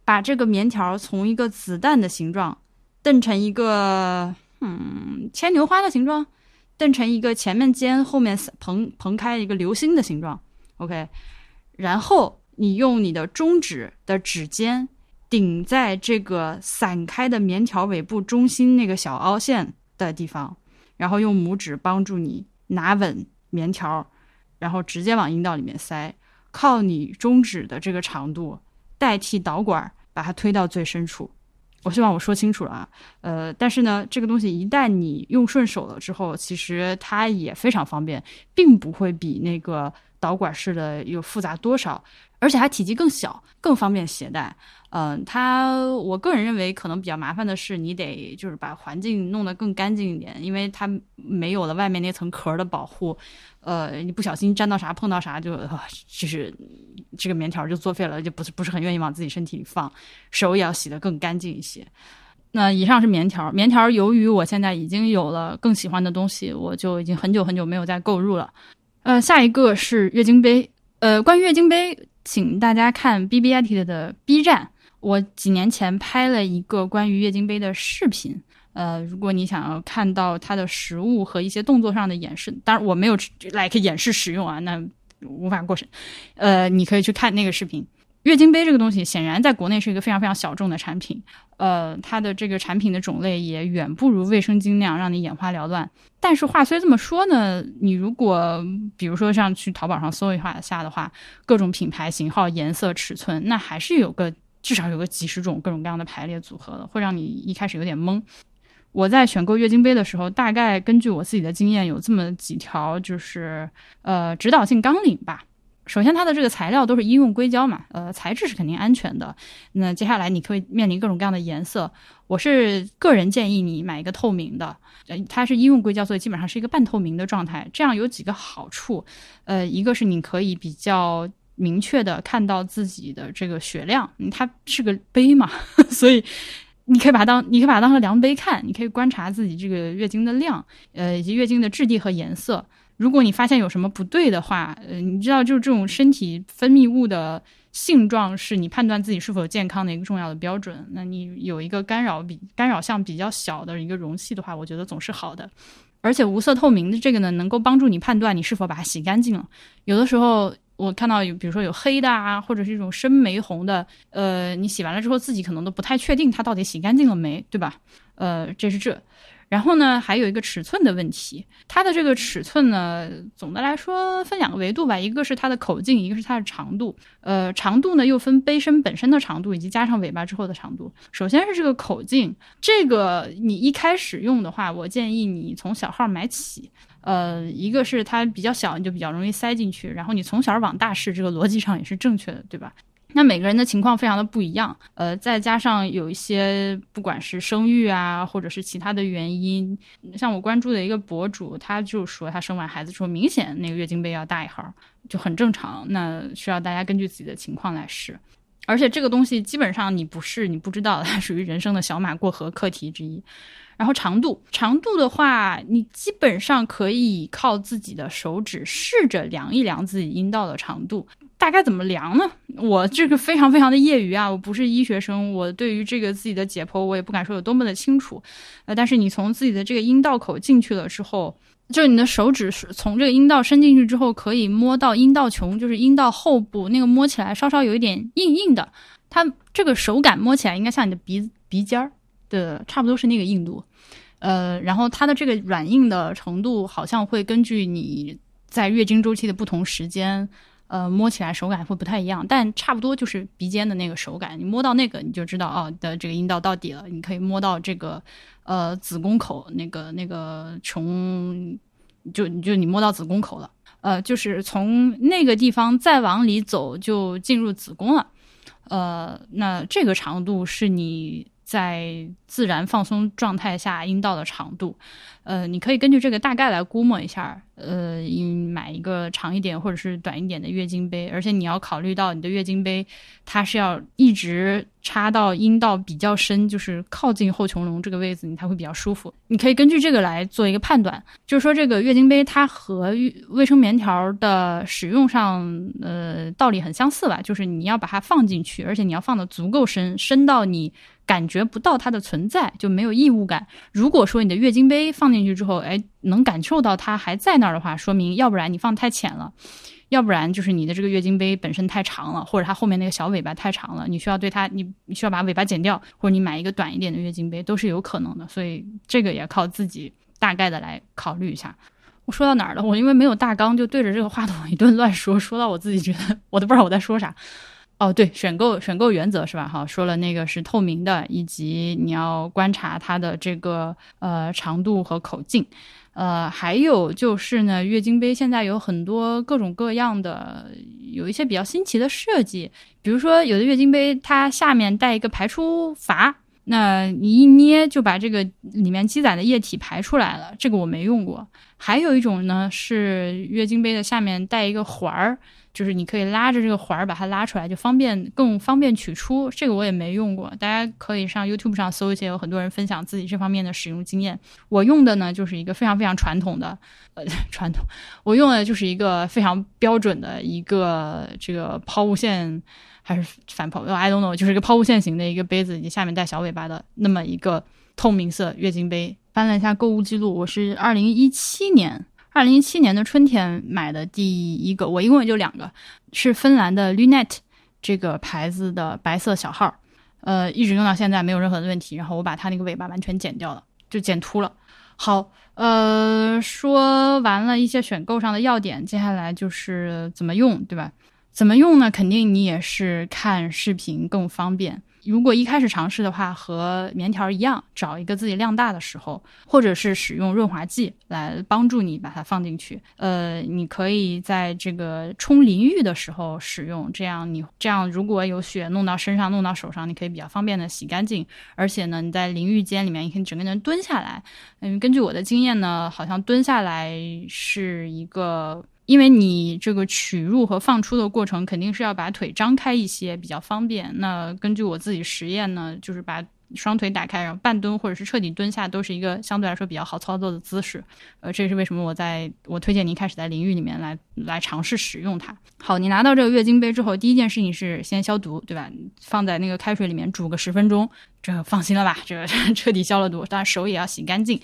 把这个棉条从一个子弹的形状蹬成一个嗯牵牛花的形状，蹬成一个前面尖后面蓬蓬开一个流星的形状。OK，然后你用你的中指的指尖顶在这个散开的棉条尾部中心那个小凹陷的地方，然后用拇指帮助你拿稳棉条，然后直接往阴道里面塞。靠你中指的这个长度代替导管，把它推到最深处。我希望我说清楚了啊。呃，但是呢，这个东西一旦你用顺手了之后，其实它也非常方便，并不会比那个导管式的有复杂多少，而且还体积更小，更方便携带。嗯，它我个人认为可能比较麻烦的是，你得就是把环境弄得更干净一点，因为它没有了外面那层壳的保护。呃，你不小心沾到啥碰到啥，就就是这个棉条就作废了，就不是不是很愿意往自己身体里放。手也要洗得更干净一些。那以上是棉条，棉条由于我现在已经有了更喜欢的东西，我就已经很久很久没有再购入了。呃，下一个是月经杯。呃，关于月经杯，请大家看 B B I T 的 B 站。我几年前拍了一个关于月经杯的视频，呃，如果你想要看到它的实物和一些动作上的演示，当然我没有 like 演示使用啊，那无法过审。呃，你可以去看那个视频。月经杯这个东西显然在国内是一个非常非常小众的产品，呃，它的这个产品的种类也远不如卫生巾那样让你眼花缭乱。但是话虽这么说呢，你如果比如说像去淘宝上搜一下下的话，各种品牌、型号、颜色、尺寸，那还是有个。至少有个几十种各种各样的排列组合的，会让你一开始有点懵。我在选购月经杯的时候，大概根据我自己的经验，有这么几条，就是呃指导性纲领吧。首先，它的这个材料都是医用硅胶嘛，呃，材质是肯定安全的。那接下来你可以面临各种各样的颜色，我是个人建议你买一个透明的，呃，它是医用硅胶，所以基本上是一个半透明的状态。这样有几个好处，呃，一个是你可以比较。明确的看到自己的这个血量，它是个杯嘛，所以你可以把它当，你可以把它当个量杯看，你可以观察自己这个月经的量，呃，以及月经的质地和颜色。如果你发现有什么不对的话，呃，你知道，就是这种身体分泌物的性状是你判断自己是否健康的一个重要的标准。那你有一个干扰比干扰项比较小的一个容器的话，我觉得总是好的。而且无色透明的这个呢，能够帮助你判断你是否把它洗干净了。有的时候。我看到有，比如说有黑的啊，或者是一种深玫红的，呃，你洗完了之后自己可能都不太确定它到底洗干净了没，对吧？呃，这是这。然后呢，还有一个尺寸的问题，它的这个尺寸呢，总的来说分两个维度吧，一个是它的口径，一个是它的长度。呃，长度呢又分杯身本身的长度以及加上尾巴之后的长度。首先是这个口径，这个你一开始用的话，我建议你从小号买起。呃，一个是它比较小，你就比较容易塞进去，然后你从小往大试，这个逻辑上也是正确的，对吧？那每个人的情况非常的不一样，呃，再加上有一些不管是生育啊，或者是其他的原因，像我关注的一个博主，他就说他生完孩子之后，明显那个月经杯要大一号，就很正常。那需要大家根据自己的情况来试，而且这个东西基本上你不试你不知道，它属于人生的小马过河课题之一。然后长度，长度的话，你基本上可以靠自己的手指试着量一量自己阴道的长度。大概怎么量呢？我这个非常非常的业余啊，我不是医学生，我对于这个自己的解剖，我也不敢说有多么的清楚。呃，但是你从自己的这个阴道口进去了之后，就是你的手指是从这个阴道伸进去之后，可以摸到阴道穹，就是阴道后部那个摸起来稍稍有一点硬硬的，它这个手感摸起来应该像你的鼻鼻尖儿的，差不多是那个硬度。呃，然后它的这个软硬的程度好像会根据你在月经周期的不同时间。呃，摸起来手感会不太一样，但差不多就是鼻尖的那个手感。你摸到那个，你就知道哦的这个阴道到底了。你可以摸到这个呃子宫口那个那个从，就就你摸到子宫口了。呃，就是从那个地方再往里走，就进入子宫了。呃，那这个长度是你在自然放松状态下阴道的长度。呃，你可以根据这个大概来估摸一下。呃，你买一个长一点或者是短一点的月经杯，而且你要考虑到你的月经杯，它是要一直插到阴道比较深，就是靠近后穹窿这个位置，你才会比较舒服。你可以根据这个来做一个判断，就是说这个月经杯它和卫生棉条的使用上，呃，道理很相似吧？就是你要把它放进去，而且你要放的足够深，深到你感觉不到它的存在，就没有异物感。如果说你的月经杯放进去之后，哎。能感受到它还在那儿的话，说明要不然你放太浅了，要不然就是你的这个月经杯本身太长了，或者它后面那个小尾巴太长了，你需要对它，你你需要把尾巴剪掉，或者你买一个短一点的月经杯都是有可能的。所以这个也靠自己大概的来考虑一下。我说到哪儿了？我因为没有大纲，就对着这个话筒一顿乱说，说到我自己觉得我都不知道我在说啥。哦，对，选购选购原则是吧？哈，说了那个是透明的，以及你要观察它的这个呃长度和口径。呃，还有就是呢，月经杯现在有很多各种各样的，有一些比较新奇的设计，比如说有的月经杯它下面带一个排出阀，那你一捏就把这个里面积攒的液体排出来了，这个我没用过。还有一种呢是月经杯的下面带一个环儿。就是你可以拉着这个环儿把它拉出来，就方便更方便取出。这个我也没用过，大家可以上 YouTube 上搜一些，有很多人分享自己这方面的使用经验。我用的呢就是一个非常非常传统的，呃，传统。我用的就是一个非常标准的一个这个抛物线还是反抛，I don't know，就是一个抛物线型的一个杯子，以及下面带小尾巴的那么一个透明色月经杯。翻了一下购物记录，我是二零一七年。二零一七年的春天买的第一个，我一共也就两个，是芬兰的 Lunet 这个牌子的白色小号，呃，一直用到现在没有任何的问题。然后我把它那个尾巴完全剪掉了，就剪秃了。好，呃，说完了一些选购上的要点，接下来就是怎么用，对吧？怎么用呢？肯定你也是看视频更方便。如果一开始尝试的话，和棉条一样，找一个自己量大的时候，或者是使用润滑剂来帮助你把它放进去。呃，你可以在这个冲淋浴的时候使用，这样你这样如果有血弄到身上、弄到手上，你可以比较方便的洗干净。而且呢，你在淋浴间里面，你可以整个人蹲下来。嗯，根据我的经验呢，好像蹲下来是一个。因为你这个取入和放出的过程肯定是要把腿张开一些，比较方便。那根据我自己实验呢，就是把双腿打开，然后半蹲或者是彻底蹲下，都是一个相对来说比较好操作的姿势。呃，这也是为什么我在我推荐您开始在淋浴里面来来尝试使用它。好，你拿到这个月经杯之后，第一件事情是先消毒，对吧？放在那个开水里面煮个十分钟，这放心了吧？这彻底消了毒，当然手也要洗干净。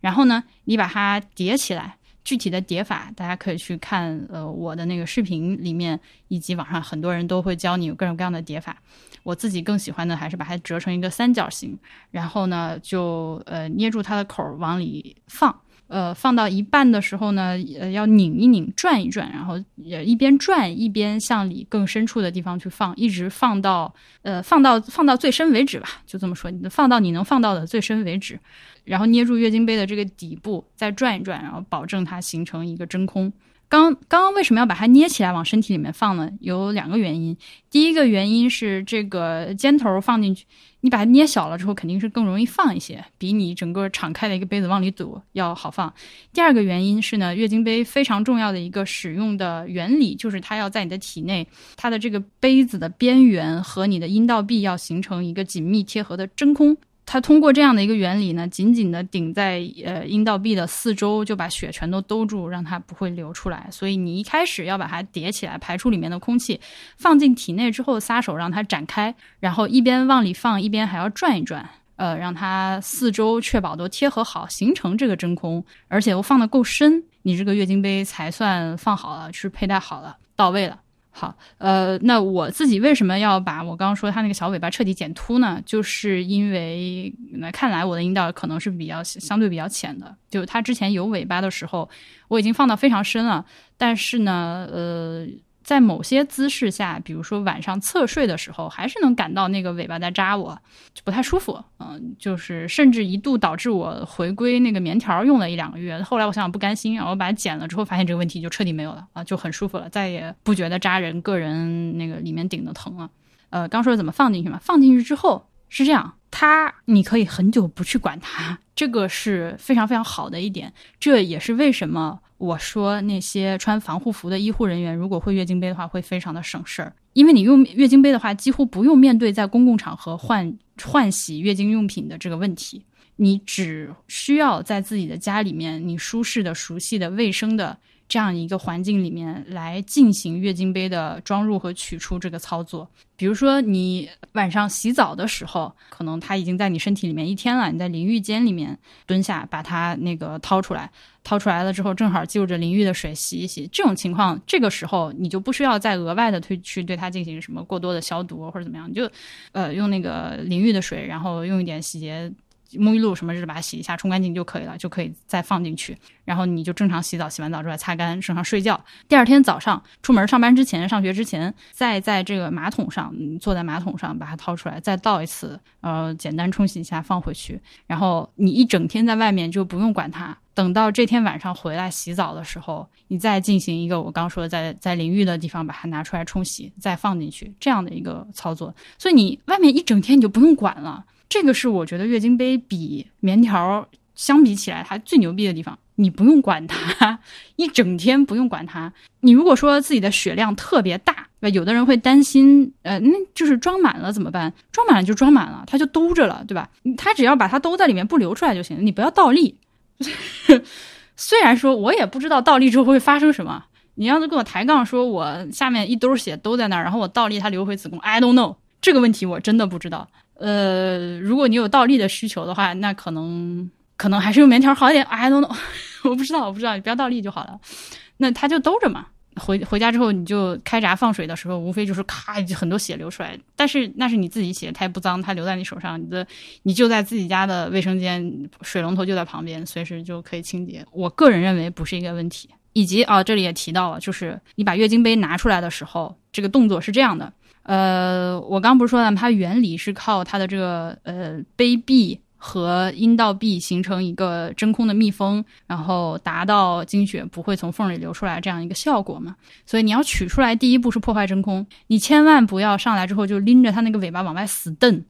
然后呢，你把它叠起来。具体的叠法，大家可以去看呃我的那个视频里面，以及网上很多人都会教你有各种各样的叠法。我自己更喜欢的还是把它折成一个三角形，然后呢就呃捏住它的口往里放。呃，放到一半的时候呢，呃，要拧一拧，转一转，然后也一边转一边向里更深处的地方去放，一直放到呃放到放到最深为止吧，就这么说，你放到你能放到的最深为止。然后捏住月经杯的这个底部，再转一转，然后保证它形成一个真空。刚刚刚为什么要把它捏起来往身体里面放呢？有两个原因。第一个原因是这个尖头放进去，你把它捏小了之后，肯定是更容易放一些，比你整个敞开的一个杯子往里堵要好放。第二个原因是呢，月经杯非常重要的一个使用的原理就是它要在你的体内，它的这个杯子的边缘和你的阴道壁要形成一个紧密贴合的真空。它通过这样的一个原理呢，紧紧的顶在呃阴道壁的四周，就把血全都兜住，让它不会流出来。所以你一开始要把它叠起来，排出里面的空气，放进体内之后，撒手让它展开，然后一边往里放，一边还要转一转，呃，让它四周确保都贴合好，形成这个真空，而且又放的够深，你这个月经杯才算放好了，是佩戴好了，到位了。好，呃，那我自己为什么要把我刚刚说它那个小尾巴彻底剪秃呢？就是因为那看来我的阴道可能是比较相对比较浅的，就它之前有尾巴的时候，我已经放到非常深了，但是呢，呃。在某些姿势下，比如说晚上侧睡的时候，还是能感到那个尾巴在扎我，就不太舒服。嗯，就是甚至一度导致我回归那个棉条用了一两个月。后来我想想不甘心，然后把它剪了之后，发现这个问题就彻底没有了啊，就很舒服了，再也不觉得扎人，个人那个里面顶的疼了。呃，刚说怎么放进去嘛？放进去之后是这样，它你可以很久不去管它，这个是非常非常好的一点。这也是为什么。我说那些穿防护服的医护人员，如果会月经杯的话，会非常的省事儿，因为你用月经杯的话，几乎不用面对在公共场合换换洗月经用品的这个问题，你只需要在自己的家里面，你舒适的、熟悉的、卫生的。这样一个环境里面来进行月经杯的装入和取出这个操作，比如说你晚上洗澡的时候，可能它已经在你身体里面一天了，你在淋浴间里面蹲下把它那个掏出来，掏出来了之后正好就着淋浴的水洗一洗，这种情况这个时候你就不需要再额外的去去对它进行什么过多的消毒或者怎么样，你就呃用那个淋浴的水，然后用一点洗洁。沐浴露什么的把它洗一下，冲干净就可以了，就可以再放进去。然后你就正常洗澡，洗完澡之后擦干，正常睡觉。第二天早上出门上班之前、上学之前，再在这个马桶上坐在马桶上把它掏出来，再倒一次，呃，简单冲洗一下放回去。然后你一整天在外面就不用管它。等到这天晚上回来洗澡的时候，你再进行一个我刚说的在在淋浴的地方把它拿出来冲洗，再放进去这样的一个操作。所以你外面一整天你就不用管了。这个是我觉得月经杯比棉条相比起来它最牛逼的地方。你不用管它，一整天不用管它。你如果说自己的血量特别大，有的人会担心，呃，那就是装满了怎么办？装满了就装满了，它就兜着了，对吧？它只要把它兜在里面不流出来就行，你不要倒立。虽然说我也不知道倒立之后会发生什么，你要是跟我抬杠说我下面一兜血都在那儿，然后我倒立它流回子宫，I don't know 这个问题我真的不知道。呃，如果你有倒立的需求的话，那可能可能还是用棉条好一点，I don't know，我不知道，我不知道，你不要倒立就好了。那它就兜着嘛。回回家之后，你就开闸放水的时候，无非就是咔，就很多血流出来。但是那是你自己血，它也不脏，它留在你手上，你的你就在自己家的卫生间，水龙头就在旁边，随时就可以清洁。我个人认为不是一个问题。以及啊，这里也提到了，就是你把月经杯拿出来的时候，这个动作是这样的。呃，我刚不是说了，它原理是靠它的这个呃杯壁。和阴道壁形成一个真空的密封，然后达到经血不会从缝里流出来这样一个效果嘛？所以你要取出来，第一步是破坏真空，你千万不要上来之后就拎着它那个尾巴往外死蹬，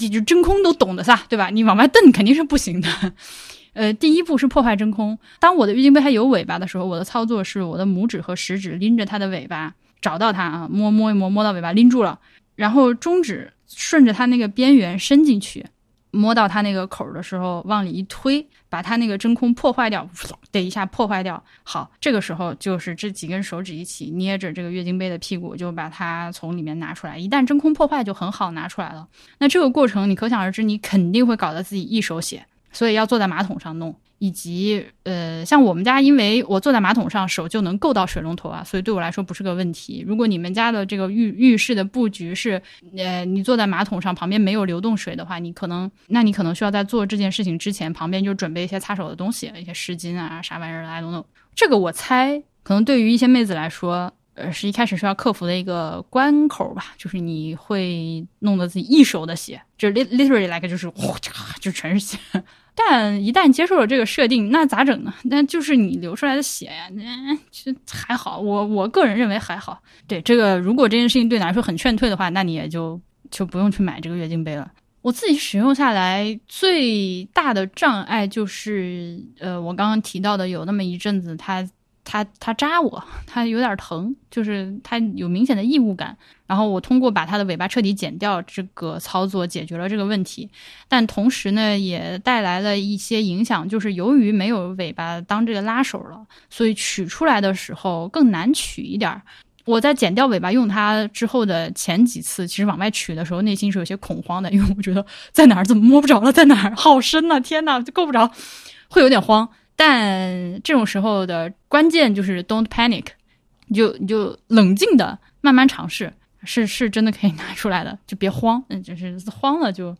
你就真空都懂的噻，对吧？你往外蹬肯定是不行的。呃，第一步是破坏真空。当我的月经杯还有尾巴的时候，我的操作是我的拇指和食指拎着它的尾巴，找到它啊，摸摸一摸，摸到尾巴拎住了，然后中指顺着它那个边缘伸进去。摸到它那个口的时候，往里一推，把它那个真空破坏掉，得一下破坏掉。好，这个时候就是这几根手指一起捏着这个月经杯的屁股，就把它从里面拿出来。一旦真空破坏，就很好拿出来了。那这个过程，你可想而知，你肯定会搞得自己一手血，所以要坐在马桶上弄。以及呃，像我们家，因为我坐在马桶上，手就能够到水龙头啊，所以对我来说不是个问题。如果你们家的这个浴浴室的布局是，呃，你坐在马桶上，旁边没有流动水的话，你可能，那你可能需要在做这件事情之前，旁边就准备一些擦手的东西，一些湿巾啊，啥玩意儿的，I don't know。这个我猜，可能对于一些妹子来说，呃，是一开始是要克服的一个关口吧，就是你会弄得自己一手的血，就 literally like 就是哗就全是血。但一旦接受了这个设定，那咋整呢？那就是你流出来的血呀，那其实还好。我我个人认为还好。对这个，如果这件事情对你来说很劝退的话，那你也就就不用去买这个月经杯了。我自己使用下来最大的障碍就是，呃，我刚刚提到的有那么一阵子它。它它扎我，它有点疼，就是它有明显的异物感。然后我通过把它的尾巴彻底剪掉这个操作解决了这个问题，但同时呢也带来了一些影响，就是由于没有尾巴当这个拉手了，所以取出来的时候更难取一点。我在剪掉尾巴用它之后的前几次，其实往外取的时候内心是有些恐慌的，因为我觉得在哪儿怎么摸不着了，在哪儿好深呐，天呐，就够不着，会有点慌。但这种时候的关键就是 don't panic，你就你就冷静的慢慢尝试，是是真的可以拿出来的，就别慌，嗯，就是慌了就。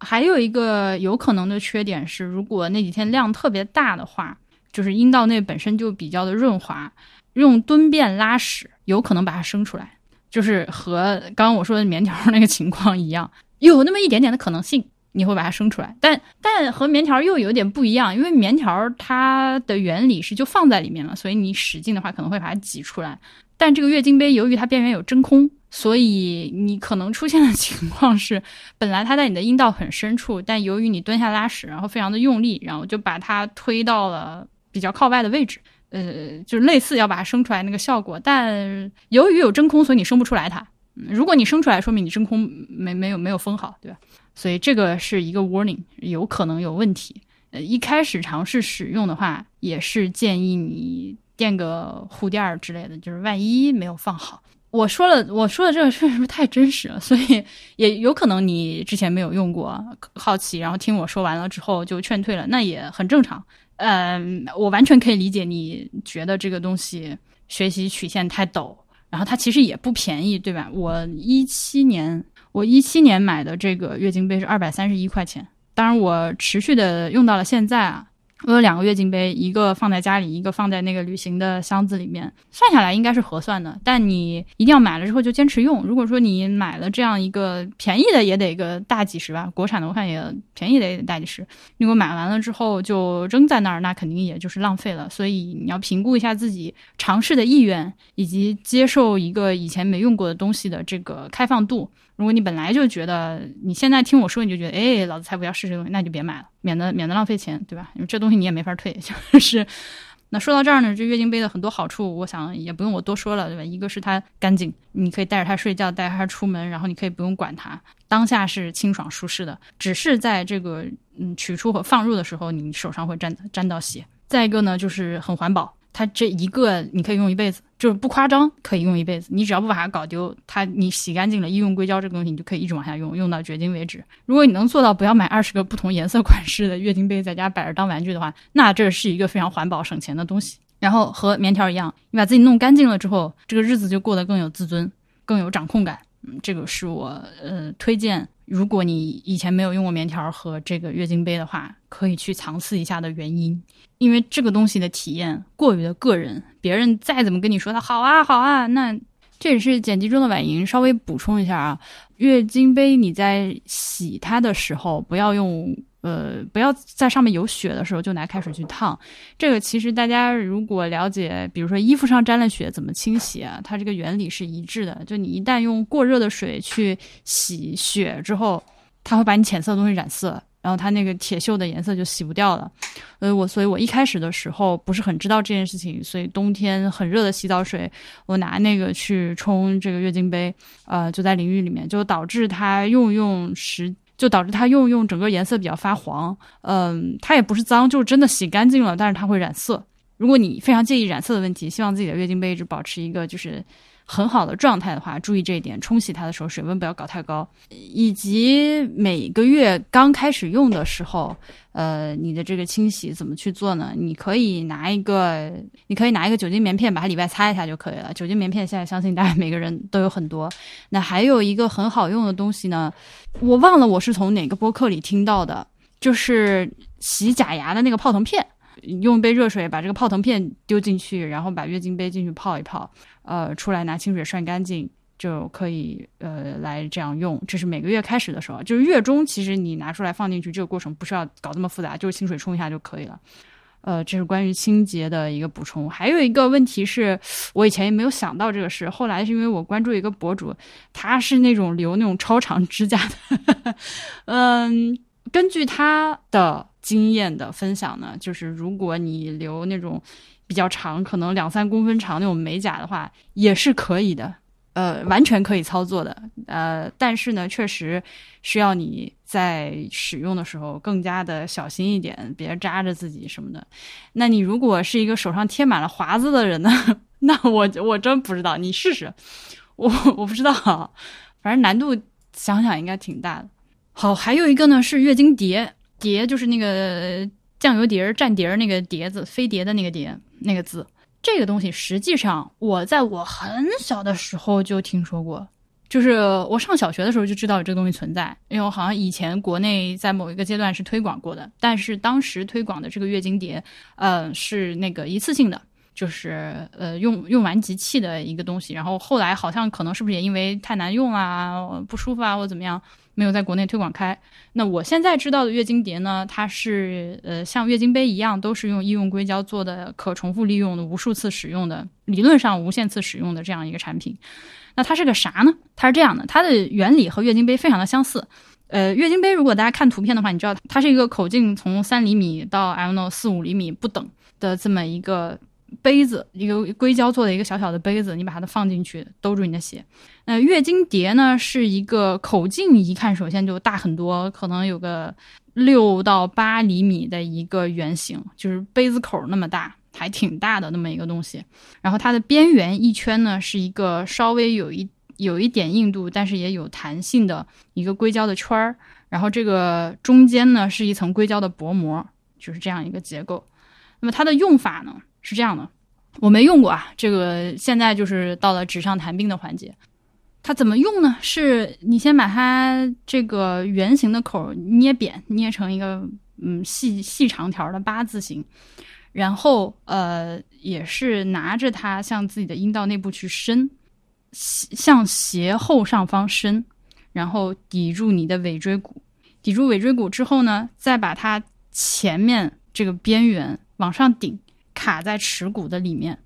还有一个有可能的缺点是，如果那几天量特别大的话，就是阴道内本身就比较的润滑，用蹲便拉屎有可能把它生出来，就是和刚刚我说的棉条那个情况一样，有那么一点点的可能性。你会把它生出来，但但和棉条又有点不一样，因为棉条它的原理是就放在里面了，所以你使劲的话可能会把它挤出来。但这个月经杯由于它边缘有真空，所以你可能出现的情况是，本来它在你的阴道很深处，但由于你蹲下拉屎，然后非常的用力，然后就把它推到了比较靠外的位置，呃，就是类似要把它生出来那个效果。但由于有真空，所以你生不出来它。如果你生出来，说明你真空没没有没有封好，对吧？所以这个是一个 warning，有可能有问题。呃，一开始尝试使用的话，也是建议你垫个护垫儿之类的，就是万一没有放好。我说了，我说的这个确实是太真实了，所以 也有可能你之前没有用过，好奇，然后听我说完了之后就劝退了，那也很正常。嗯，我完全可以理解你觉得这个东西学习曲线太陡，然后它其实也不便宜，对吧？我一七年。我一七年买的这个月经杯是二百三十一块钱，当然我持续的用到了现在啊。我有两个月经杯，一个放在家里，一个放在那个旅行的箱子里面。算下来应该是合算的，但你一定要买了之后就坚持用。如果说你买了这样一个便宜的，也得个大几十吧，国产的我看也便宜的也得大几十。如果买完了之后就扔在那儿，那肯定也就是浪费了。所以你要评估一下自己尝试的意愿，以及接受一个以前没用过的东西的这个开放度。如果你本来就觉得你现在听我说你就觉得，哎，老子才不要试这东西，那你就别买了，免得免得浪费钱，对吧？因为这东西你也没法退，就是。那说到这儿呢，这月经杯的很多好处，我想也不用我多说了，对吧？一个是它干净，你可以带着它睡觉，带着它出门，然后你可以不用管它，当下是清爽舒适的。只是在这个嗯取出和放入的时候，你手上会沾沾到血。再一个呢，就是很环保。它这一个你可以用一辈子，就是不夸张，可以用一辈子。你只要不把它搞丢，它你洗干净了，医用硅胶这个东西你就可以一直往下用，用到绝经为止。如果你能做到不要买二十个不同颜色款式的月经杯在家摆着当玩具的话，那这是一个非常环保省钱的东西。然后和棉条一样，你把自己弄干净了之后，这个日子就过得更有自尊，更有掌控感。嗯，这个是我呃推荐。如果你以前没有用过棉条和这个月经杯的话，可以去尝试一下的原因，因为这个东西的体验过于的个人，别人再怎么跟你说它好啊好啊，那这也是剪辑中的婉莹稍微补充一下啊，月经杯你在洗它的时候不要用。呃，不要在上面有血的时候就拿开水去烫。这个其实大家如果了解，比如说衣服上沾了血怎么清洗啊，它这个原理是一致的。就你一旦用过热的水去洗血之后，它会把你浅色的东西染色，然后它那个铁锈的颜色就洗不掉了。呃，我所以我一开始的时候不是很知道这件事情，所以冬天很热的洗澡水，我拿那个去冲这个月经杯，呃，就在淋浴里面，就导致它用用时。就导致它用用整个颜色比较发黄，嗯，它也不是脏，就是真的洗干净了，但是它会染色。如果你非常介意染色的问题，希望自己的月经杯一直保持一个就是很好的状态的话，注意这一点，冲洗它的时候水温不要搞太高，以及每个月刚开始用的时候。呃，你的这个清洗怎么去做呢？你可以拿一个，你可以拿一个酒精棉片把它里外擦一下就可以了。酒精棉片现在相信大家每个人都有很多。那还有一个很好用的东西呢，我忘了我是从哪个播客里听到的，就是洗假牙的那个泡腾片，用一杯热水把这个泡腾片丢进去，然后把月经杯进去泡一泡，呃，出来拿清水涮干净。就可以呃来这样用，这是每个月开始的时候，就是月中其实你拿出来放进去，这个过程不需要搞这么复杂，就是清水冲一下就可以了。呃，这是关于清洁的一个补充。还有一个问题是我以前也没有想到这个事，后来是因为我关注一个博主，他是那种留那种超长指甲的，嗯，根据他的经验的分享呢，就是如果你留那种比较长，可能两三公分长那种美甲的话，也是可以的。呃，完全可以操作的，呃，但是呢，确实需要你在使用的时候更加的小心一点，别扎着自己什么的。那你如果是一个手上贴满了华子的人呢？那我我真不知道，你试试，我我不知道，反正难度想想应该挺大的。好，还有一个呢是月经碟，碟就是那个酱油碟儿蘸碟儿那个碟子，飞碟的那个碟那个字。这个东西实际上，我在我很小的时候就听说过，就是我上小学的时候就知道有这个东西存在，因为我好像以前国内在某一个阶段是推广过的，但是当时推广的这个月经碟，呃，是那个一次性的，就是呃用用完即弃的一个东西，然后后来好像可能是不是也因为太难用啊、不舒服啊或怎么样。没有在国内推广开。那我现在知道的月经碟呢，它是呃像月经杯一样，都是用医用硅胶做的，可重复利用的，无数次使用的，理论上无限次使用的这样一个产品。那它是个啥呢？它是这样的，它的原理和月经杯非常的相似。呃，月经杯如果大家看图片的话，你知道它是一个口径从三厘米到 LNO 四五厘米不等的这么一个。杯子，一个硅胶做的一个小小的杯子，你把它放进去，兜住你的血。那月经碟呢，是一个口径一看首先就大很多，可能有个六到八厘米的一个圆形，就是杯子口那么大，还挺大的那么一个东西。然后它的边缘一圈呢，是一个稍微有一有一点硬度，但是也有弹性的一个硅胶的圈儿。然后这个中间呢，是一层硅胶的薄膜，就是这样一个结构。那么它的用法呢？是这样的，我没用过啊。这个现在就是到了纸上谈兵的环节。它怎么用呢？是你先把它这个圆形的口捏扁，捏成一个嗯细细长条的八字形，然后呃也是拿着它向自己的阴道内部去伸，向斜后上方伸，然后抵住你的尾椎骨，抵住尾椎骨之后呢，再把它前面这个边缘往上顶，卡在耻骨的里面。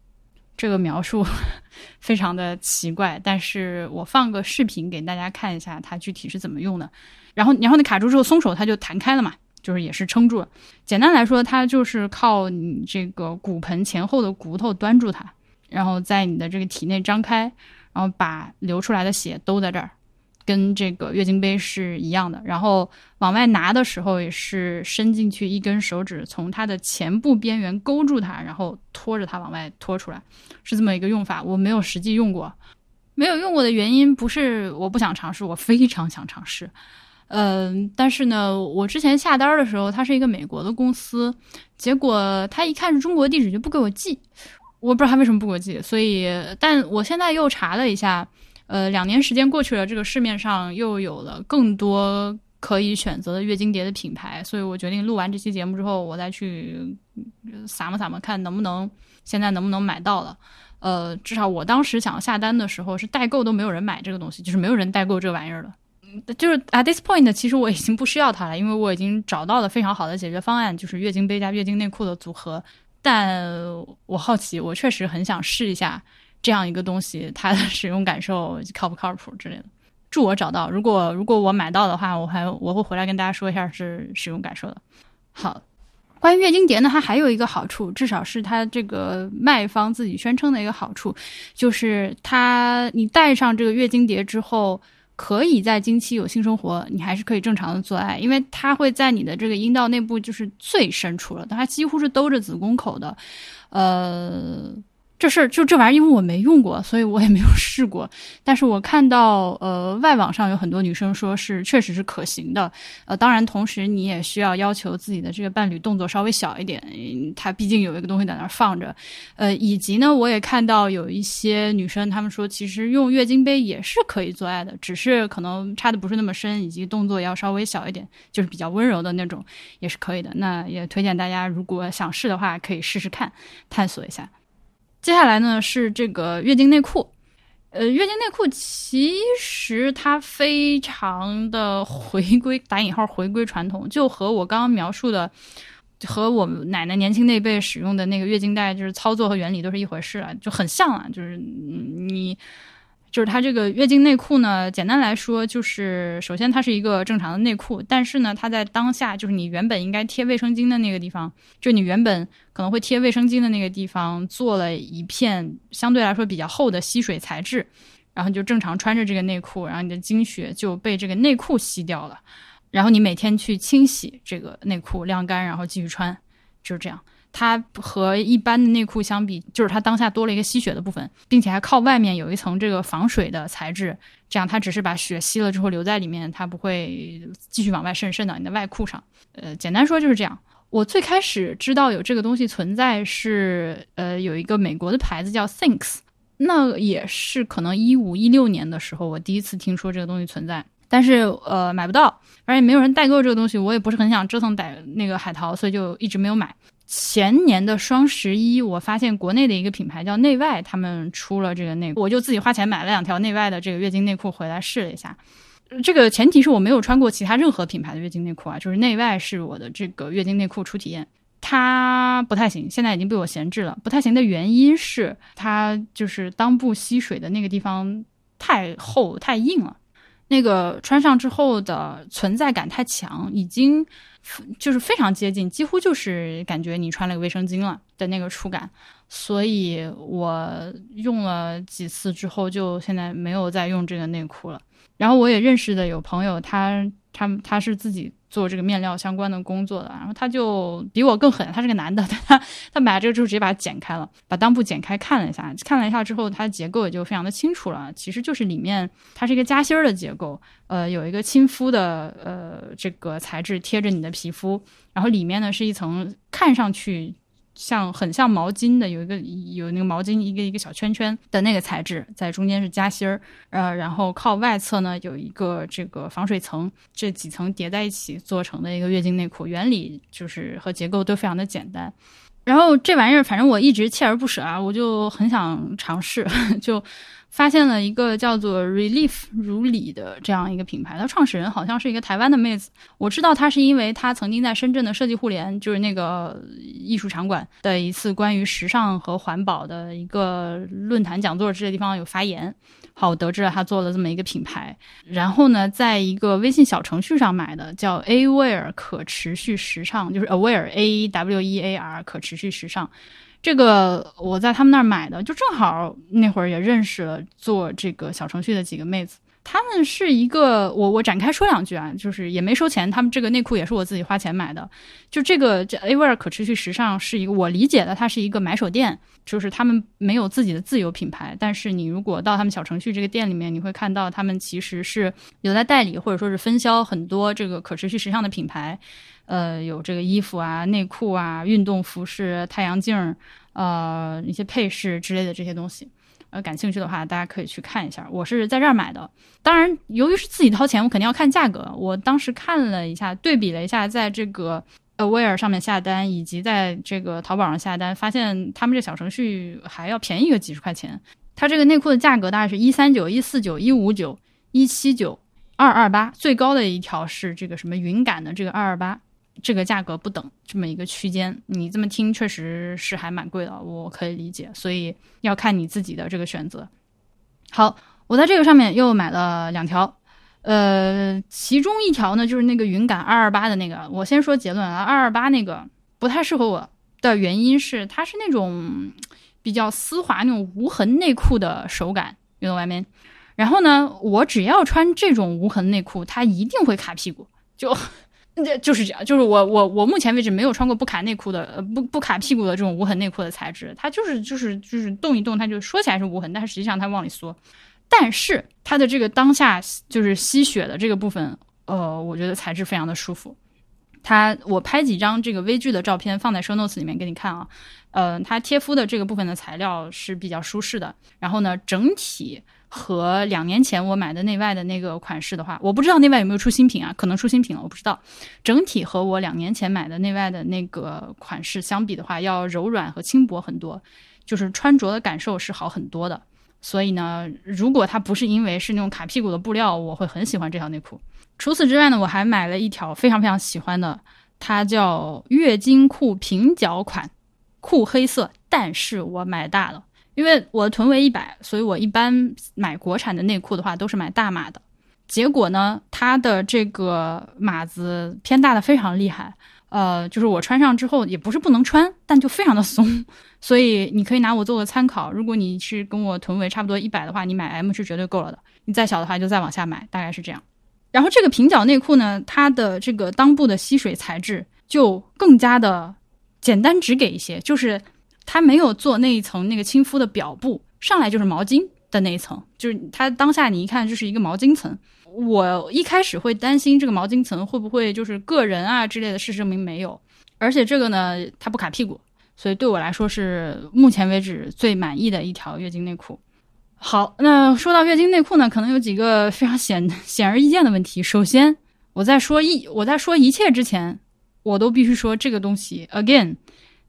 这个描述 非常的奇怪，但是我放个视频给大家看一下，它具体是怎么用的。然后，然后你卡住之后松手，它就弹开了嘛，就是也是撑住了。简单来说，它就是靠你这个骨盆前后的骨头端住它，然后在你的这个体内张开，然后把流出来的血都在这儿。跟这个月经杯是一样的，然后往外拿的时候也是伸进去一根手指，从它的前部边缘勾住它，然后拖着它往外拖出来，是这么一个用法。我没有实际用过，没有用过的原因不是我不想尝试，我非常想尝试。嗯，但是呢，我之前下单的时候，它是一个美国的公司，结果他一看是中国地址就不给我寄，我不知道他为什么不给我寄。所以，但我现在又查了一下。呃，两年时间过去了，这个市面上又有了更多可以选择的月经碟的品牌，所以我决定录完这期节目之后，我再去撒么撒么，看能不能现在能不能买到了。呃，至少我当时想下单的时候是代购都没有人买这个东西，就是没有人代购这玩意儿了。就是 at this point，其实我已经不需要它了，因为我已经找到了非常好的解决方案，就是月经杯加月经内裤的组合。但我好奇，我确实很想试一下。这样一个东西，它的使用感受靠不靠谱之类的？祝我找到。如果如果我买到的话，我还我会回来跟大家说一下是使用感受的。好，关于月经碟呢，它还有一个好处，至少是它这个卖方自己宣称的一个好处，就是它你带上这个月经碟之后，可以在经期有性生活，你还是可以正常的做爱，因为它会在你的这个阴道内部就是最深处了，它几乎是兜着子宫口的，呃。这事儿就这玩意儿，因为我没用过，所以我也没有 试过。但是我看到，呃，外网上有很多女生说是确实是可行的。呃，当然，同时你也需要要求自己的这个伴侣动作稍微小一点，他毕竟有一个东西在那儿放着。呃，以及呢，我也看到有一些女生她们说，其实用月经杯也是可以做爱的，只是可能插的不是那么深，以及动作要稍微小一点，就是比较温柔的那种，也是可以的。那也推荐大家，如果想试的话，可以试试看，探索一下。接下来呢是这个月经内裤，呃，月经内裤其实它非常的回归打引号回归传统，就和我刚刚描述的，和我们奶奶年轻那辈使用的那个月经带，就是操作和原理都是一回事啊，就很像啊，就是你。就是它这个月经内裤呢，简单来说就是，首先它是一个正常的内裤，但是呢，它在当下就是你原本应该贴卫生巾的那个地方，就你原本可能会贴卫生巾的那个地方，做了一片相对来说比较厚的吸水材质，然后就正常穿着这个内裤，然后你的经血就被这个内裤吸掉了，然后你每天去清洗这个内裤晾干，然后继续穿，就是这样。它和一般的内裤相比，就是它当下多了一个吸血的部分，并且还靠外面有一层这个防水的材质，这样它只是把血吸了之后留在里面，它不会继续往外渗渗到你的外裤上。呃，简单说就是这样。我最开始知道有这个东西存在是，呃，有一个美国的牌子叫 Thinks，那也是可能一五一六年的时候我第一次听说这个东西存在，但是呃买不到，而且没有人代购这个东西，我也不是很想折腾逮那个海淘，所以就一直没有买。前年的双十一，我发现国内的一个品牌叫内外，他们出了这个内裤，我就自己花钱买了两条内外的这个月经内裤回来试了一下。这个前提是我没有穿过其他任何品牌的月经内裤啊，就是内外是我的这个月经内裤初体验，它不太行，现在已经被我闲置了。不太行的原因是它就是裆部吸水的那个地方太厚太硬了，那个穿上之后的存在感太强，已经。就是非常接近，几乎就是感觉你穿了个卫生巾了的那个触感，所以我用了几次之后，就现在没有再用这个内裤了。然后我也认识的有朋友，他他他是自己。做这个面料相关的工作的，然后他就比我更狠，他是个男的，他他买了这个之后直接把它剪开了，把裆部剪开看了一下，看了一下之后，它的结构也就非常的清楚了，其实就是里面它是一个夹心儿的结构，呃，有一个亲肤的呃这个材质贴着你的皮肤，然后里面呢是一层看上去像很像毛巾的，有一个有那个毛巾一个一个小圈圈的那个材质，在中间是夹心儿，呃，然后靠外侧呢有一个这个防水层，这几层叠在一起做成的一个月经内裤，原理就是和结构都非常的简单。然后这玩意儿，反正我一直锲而不舍啊，我就很想尝试，就发现了一个叫做 Relief 如理的这样一个品牌，它创始人好像是一个台湾的妹子。我知道她是因为她曾经在深圳的设计互联，就是那个艺术场馆的一次关于时尚和环保的一个论坛讲座之类地方有发言。好，我得知了她做了这么一个品牌，然后呢，在一个微信小程序上买的，叫 Aware 可持续时尚，就是 Aware A W E A R 可持续时尚。这个我在他们那儿买的，就正好那会儿也认识了做这个小程序的几个妹子。他们是一个，我我展开说两句啊，就是也没收钱，他们这个内裤也是我自己花钱买的。就这个这 Aware 可持续时尚是一个我理解的，它是一个买手店，就是他们没有自己的自有品牌，但是你如果到他们小程序这个店里面，你会看到他们其实是有在代理或者说是分销很多这个可持续时尚的品牌，呃，有这个衣服啊、内裤啊、运动服饰、太阳镜，呃，一些配饰之类的这些东西。呃，感兴趣的话，大家可以去看一下。我是在这儿买的，当然，由于是自己掏钱，我肯定要看价格。我当时看了一下，对比了一下，在这个 Aware 上面下单，以及在这个淘宝上下单，发现他们这小程序还要便宜个几十块钱。它这个内裤的价格大概是一三九、一四九、一五九、一七九、二二八，最高的一条是这个什么云感的这个二二八。这个价格不等，这么一个区间，你这么听确实是还蛮贵的，我可以理解，所以要看你自己的这个选择。好，我在这个上面又买了两条，呃，其中一条呢就是那个云感二二八的那个，我先说结论啊，二二八那个不太适合我的原因是它是那种比较丝滑那种无痕内裤的手感，运动外面，然后呢，我只要穿这种无痕内裤，它一定会卡屁股，就。这就是这样，就是我我我目前为止没有穿过不卡内裤的，呃不不卡屁股的这种无痕内裤的材质，它就是就是就是动一动，它就说起来是无痕，但是实际上它往里缩。但是它的这个当下就是吸血的这个部分，呃，我觉得材质非常的舒服。它我拍几张这个微距的照片放在 show notes 里面给你看啊，呃，它贴肤的这个部分的材料是比较舒适的，然后呢，整体。和两年前我买的内外的那个款式的话，我不知道内外有没有出新品啊？可能出新品了，我不知道。整体和我两年前买的内外的那个款式相比的话，要柔软和轻薄很多，就是穿着的感受是好很多的。所以呢，如果它不是因为是那种卡屁股的布料，我会很喜欢这条内裤。除此之外呢，我还买了一条非常非常喜欢的，它叫月经裤平角款，酷黑色，但是我买大了。因为我臀围一百，所以我一般买国产的内裤的话都是买大码的。结果呢，它的这个码子偏大的非常厉害，呃，就是我穿上之后也不是不能穿，但就非常的松。所以你可以拿我做个参考。如果你是跟我臀围差不多一百的话，你买 M 是绝对够了的。你再小的话就再往下买，大概是这样。然后这个平角内裤呢，它的这个裆部的吸水材质就更加的简单直给一些，就是。它没有做那一层那个亲肤的表布，上来就是毛巾的那一层，就是它当下你一看就是一个毛巾层。我一开始会担心这个毛巾层会不会就是个人啊之类的，事实证明没有。而且这个呢，它不卡屁股，所以对我来说是目前为止最满意的一条月经内裤。好，那说到月经内裤呢，可能有几个非常显 显而易见的问题。首先，我在说一我在说一切之前，我都必须说这个东西 again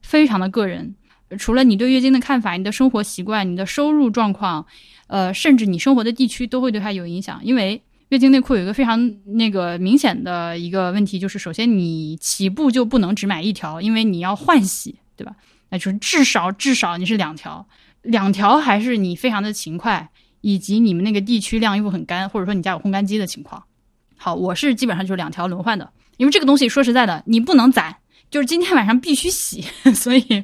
非常的个人。除了你对月经的看法，你的生活习惯、你的收入状况，呃，甚至你生活的地区都会对它有影响。因为月经内裤有一个非常那个明显的一个问题，就是首先你起步就不能只买一条，因为你要换洗，对吧？那就是至少至少你是两条，两条还是你非常的勤快，以及你们那个地区晾衣服很干，或者说你家有烘干机的情况。好，我是基本上就是两条轮换的，因为这个东西说实在的，你不能攒，就是今天晚上必须洗，所以。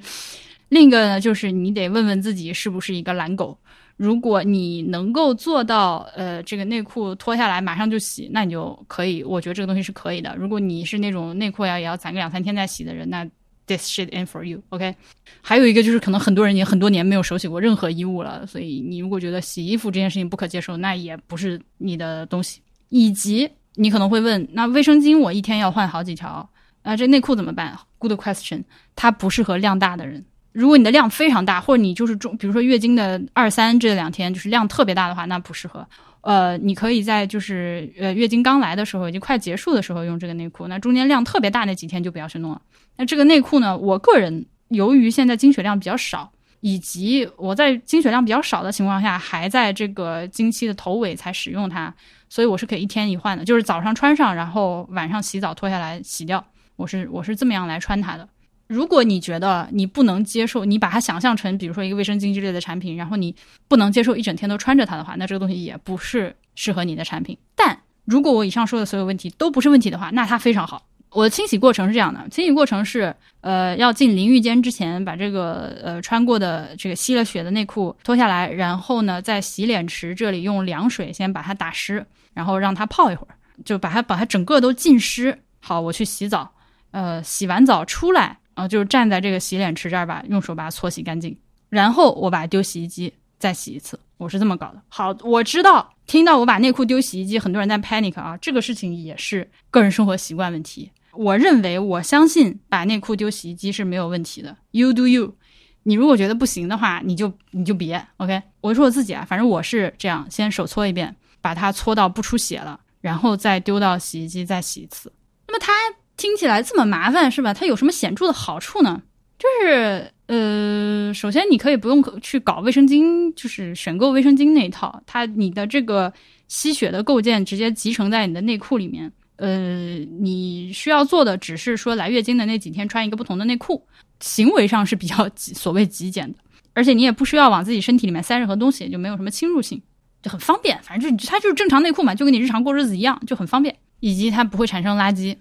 另一个呢，就是你得问问自己是不是一个懒狗。如果你能够做到，呃，这个内裤脱下来马上就洗，那你就可以。我觉得这个东西是可以的。如果你是那种内裤要也要攒个两三天再洗的人，那 this shit in for you。OK。还有一个就是，可能很多人也很多年没有手洗过任何衣物了，所以你如果觉得洗衣服这件事情不可接受，那也不是你的东西。以及你可能会问，那卫生巾我一天要换好几条，啊，这内裤怎么办？good question，它不适合量大的人。如果你的量非常大，或者你就是中，比如说月经的二三这两天就是量特别大的话，那不适合。呃，你可以在就是呃月经刚来的时候，已经快结束的时候用这个内裤。那中间量特别大那几天就不要去弄了。那这个内裤呢，我个人由于现在经血量比较少。以及我在经血量比较少的情况下，还在这个经期的头尾才使用它，所以我是可以一天一换的，就是早上穿上，然后晚上洗澡脱下来洗掉。我是我是这么样来穿它的。如果你觉得你不能接受，你把它想象成比如说一个卫生巾之类的产品，然后你不能接受一整天都穿着它的话，那这个东西也不是适合你的产品。但如果我以上说的所有问题都不是问题的话，那它非常好。我的清洗过程是这样的，清洗过程是，呃，要进淋浴间之前，把这个呃穿过的这个吸了血的内裤脱下来，然后呢，在洗脸池这里用凉水先把它打湿，然后让它泡一会儿，就把它把它整个都浸湿。好，我去洗澡，呃，洗完澡出来，啊，就是站在这个洗脸池这儿吧，用手把它搓洗干净，然后我把它丢洗衣机再洗一次，我是这么搞的。好，我知道听到我把内裤丢洗衣机，很多人在 panic 啊，这个事情也是个人生活习惯问题。我认为，我相信把内裤丢洗衣机是没有问题的。You do you，你如果觉得不行的话，你就你就别。OK，我说我自己啊，反正我是这样，先手搓一遍，把它搓到不出血了，然后再丢到洗衣机再洗一次。那么它听起来这么麻烦是吧？它有什么显著的好处呢？就是呃，首先你可以不用去搞卫生巾，就是选购卫生巾那一套，它你的这个吸血的构件直接集成在你的内裤里面。呃，你需要做的只是说来月经的那几天穿一个不同的内裤，行为上是比较所谓极简的，而且你也不需要往自己身体里面塞任何东西，就没有什么侵入性，就很方便。反正就它就是正常内裤嘛，就跟你日常过日子一样，就很方便，以及它不会产生垃圾。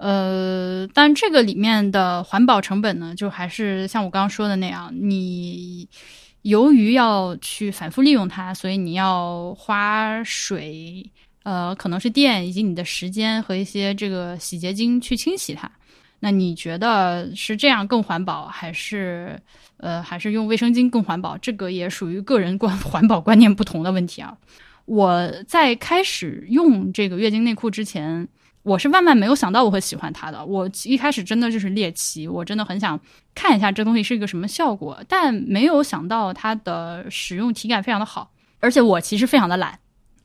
呃，但这个里面的环保成本呢，就还是像我刚刚说的那样，你由于要去反复利用它，所以你要花水。呃，可能是电以及你的时间和一些这个洗洁精去清洗它。那你觉得是这样更环保，还是呃，还是用卫生巾更环保？这个也属于个人观 环保观念不同的问题啊。我在开始用这个月经内裤之前，我是万万没有想到我会喜欢它的。我一开始真的就是猎奇，我真的很想看一下这东西是一个什么效果，但没有想到它的使用体感非常的好，而且我其实非常的懒。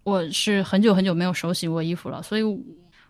我是很久很久没有手洗过衣服了，所以，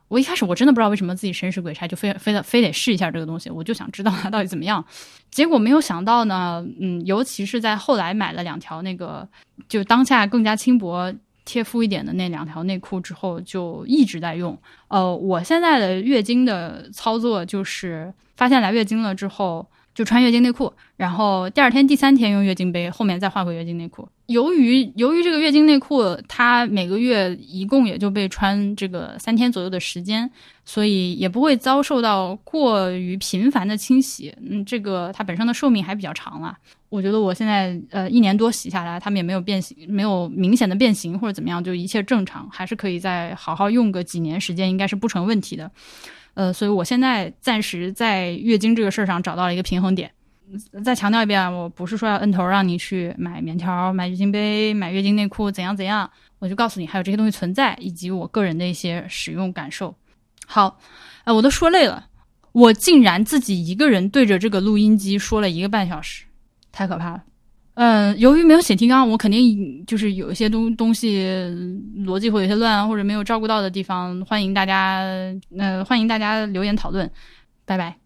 我一开始我真的不知道为什么自己神使鬼差就非非得非得试一下这个东西，我就想知道它到底怎么样。结果没有想到呢，嗯，尤其是在后来买了两条那个就当下更加轻薄、贴肤一点的那两条内裤之后，就一直在用。呃，我现在的月经的操作就是发现来月经了之后。就穿月经内裤，然后第二天、第三天用月经杯，后面再换回月经内裤。由于由于这个月经内裤，它每个月一共也就被穿这个三天左右的时间，所以也不会遭受到过于频繁的清洗。嗯，这个它本身的寿命还比较长了。我觉得我现在呃一年多洗下来，它们也没有变形，没有明显的变形或者怎么样，就一切正常，还是可以再好好用个几年时间，应该是不成问题的。呃，所以我现在暂时在月经这个事儿上找到了一个平衡点。再强调一遍，我不是说要摁头让你去买棉条、买月经杯、买月经内裤怎样怎样，我就告诉你还有这些东西存在，以及我个人的一些使用感受。好，呃，我都说累了，我竟然自己一个人对着这个录音机说了一个半小时，太可怕了。嗯，由于没有写提纲，我肯定就是有一些东东西逻辑会有些乱，或者没有照顾到的地方，欢迎大家，呃，欢迎大家留言讨论，拜拜。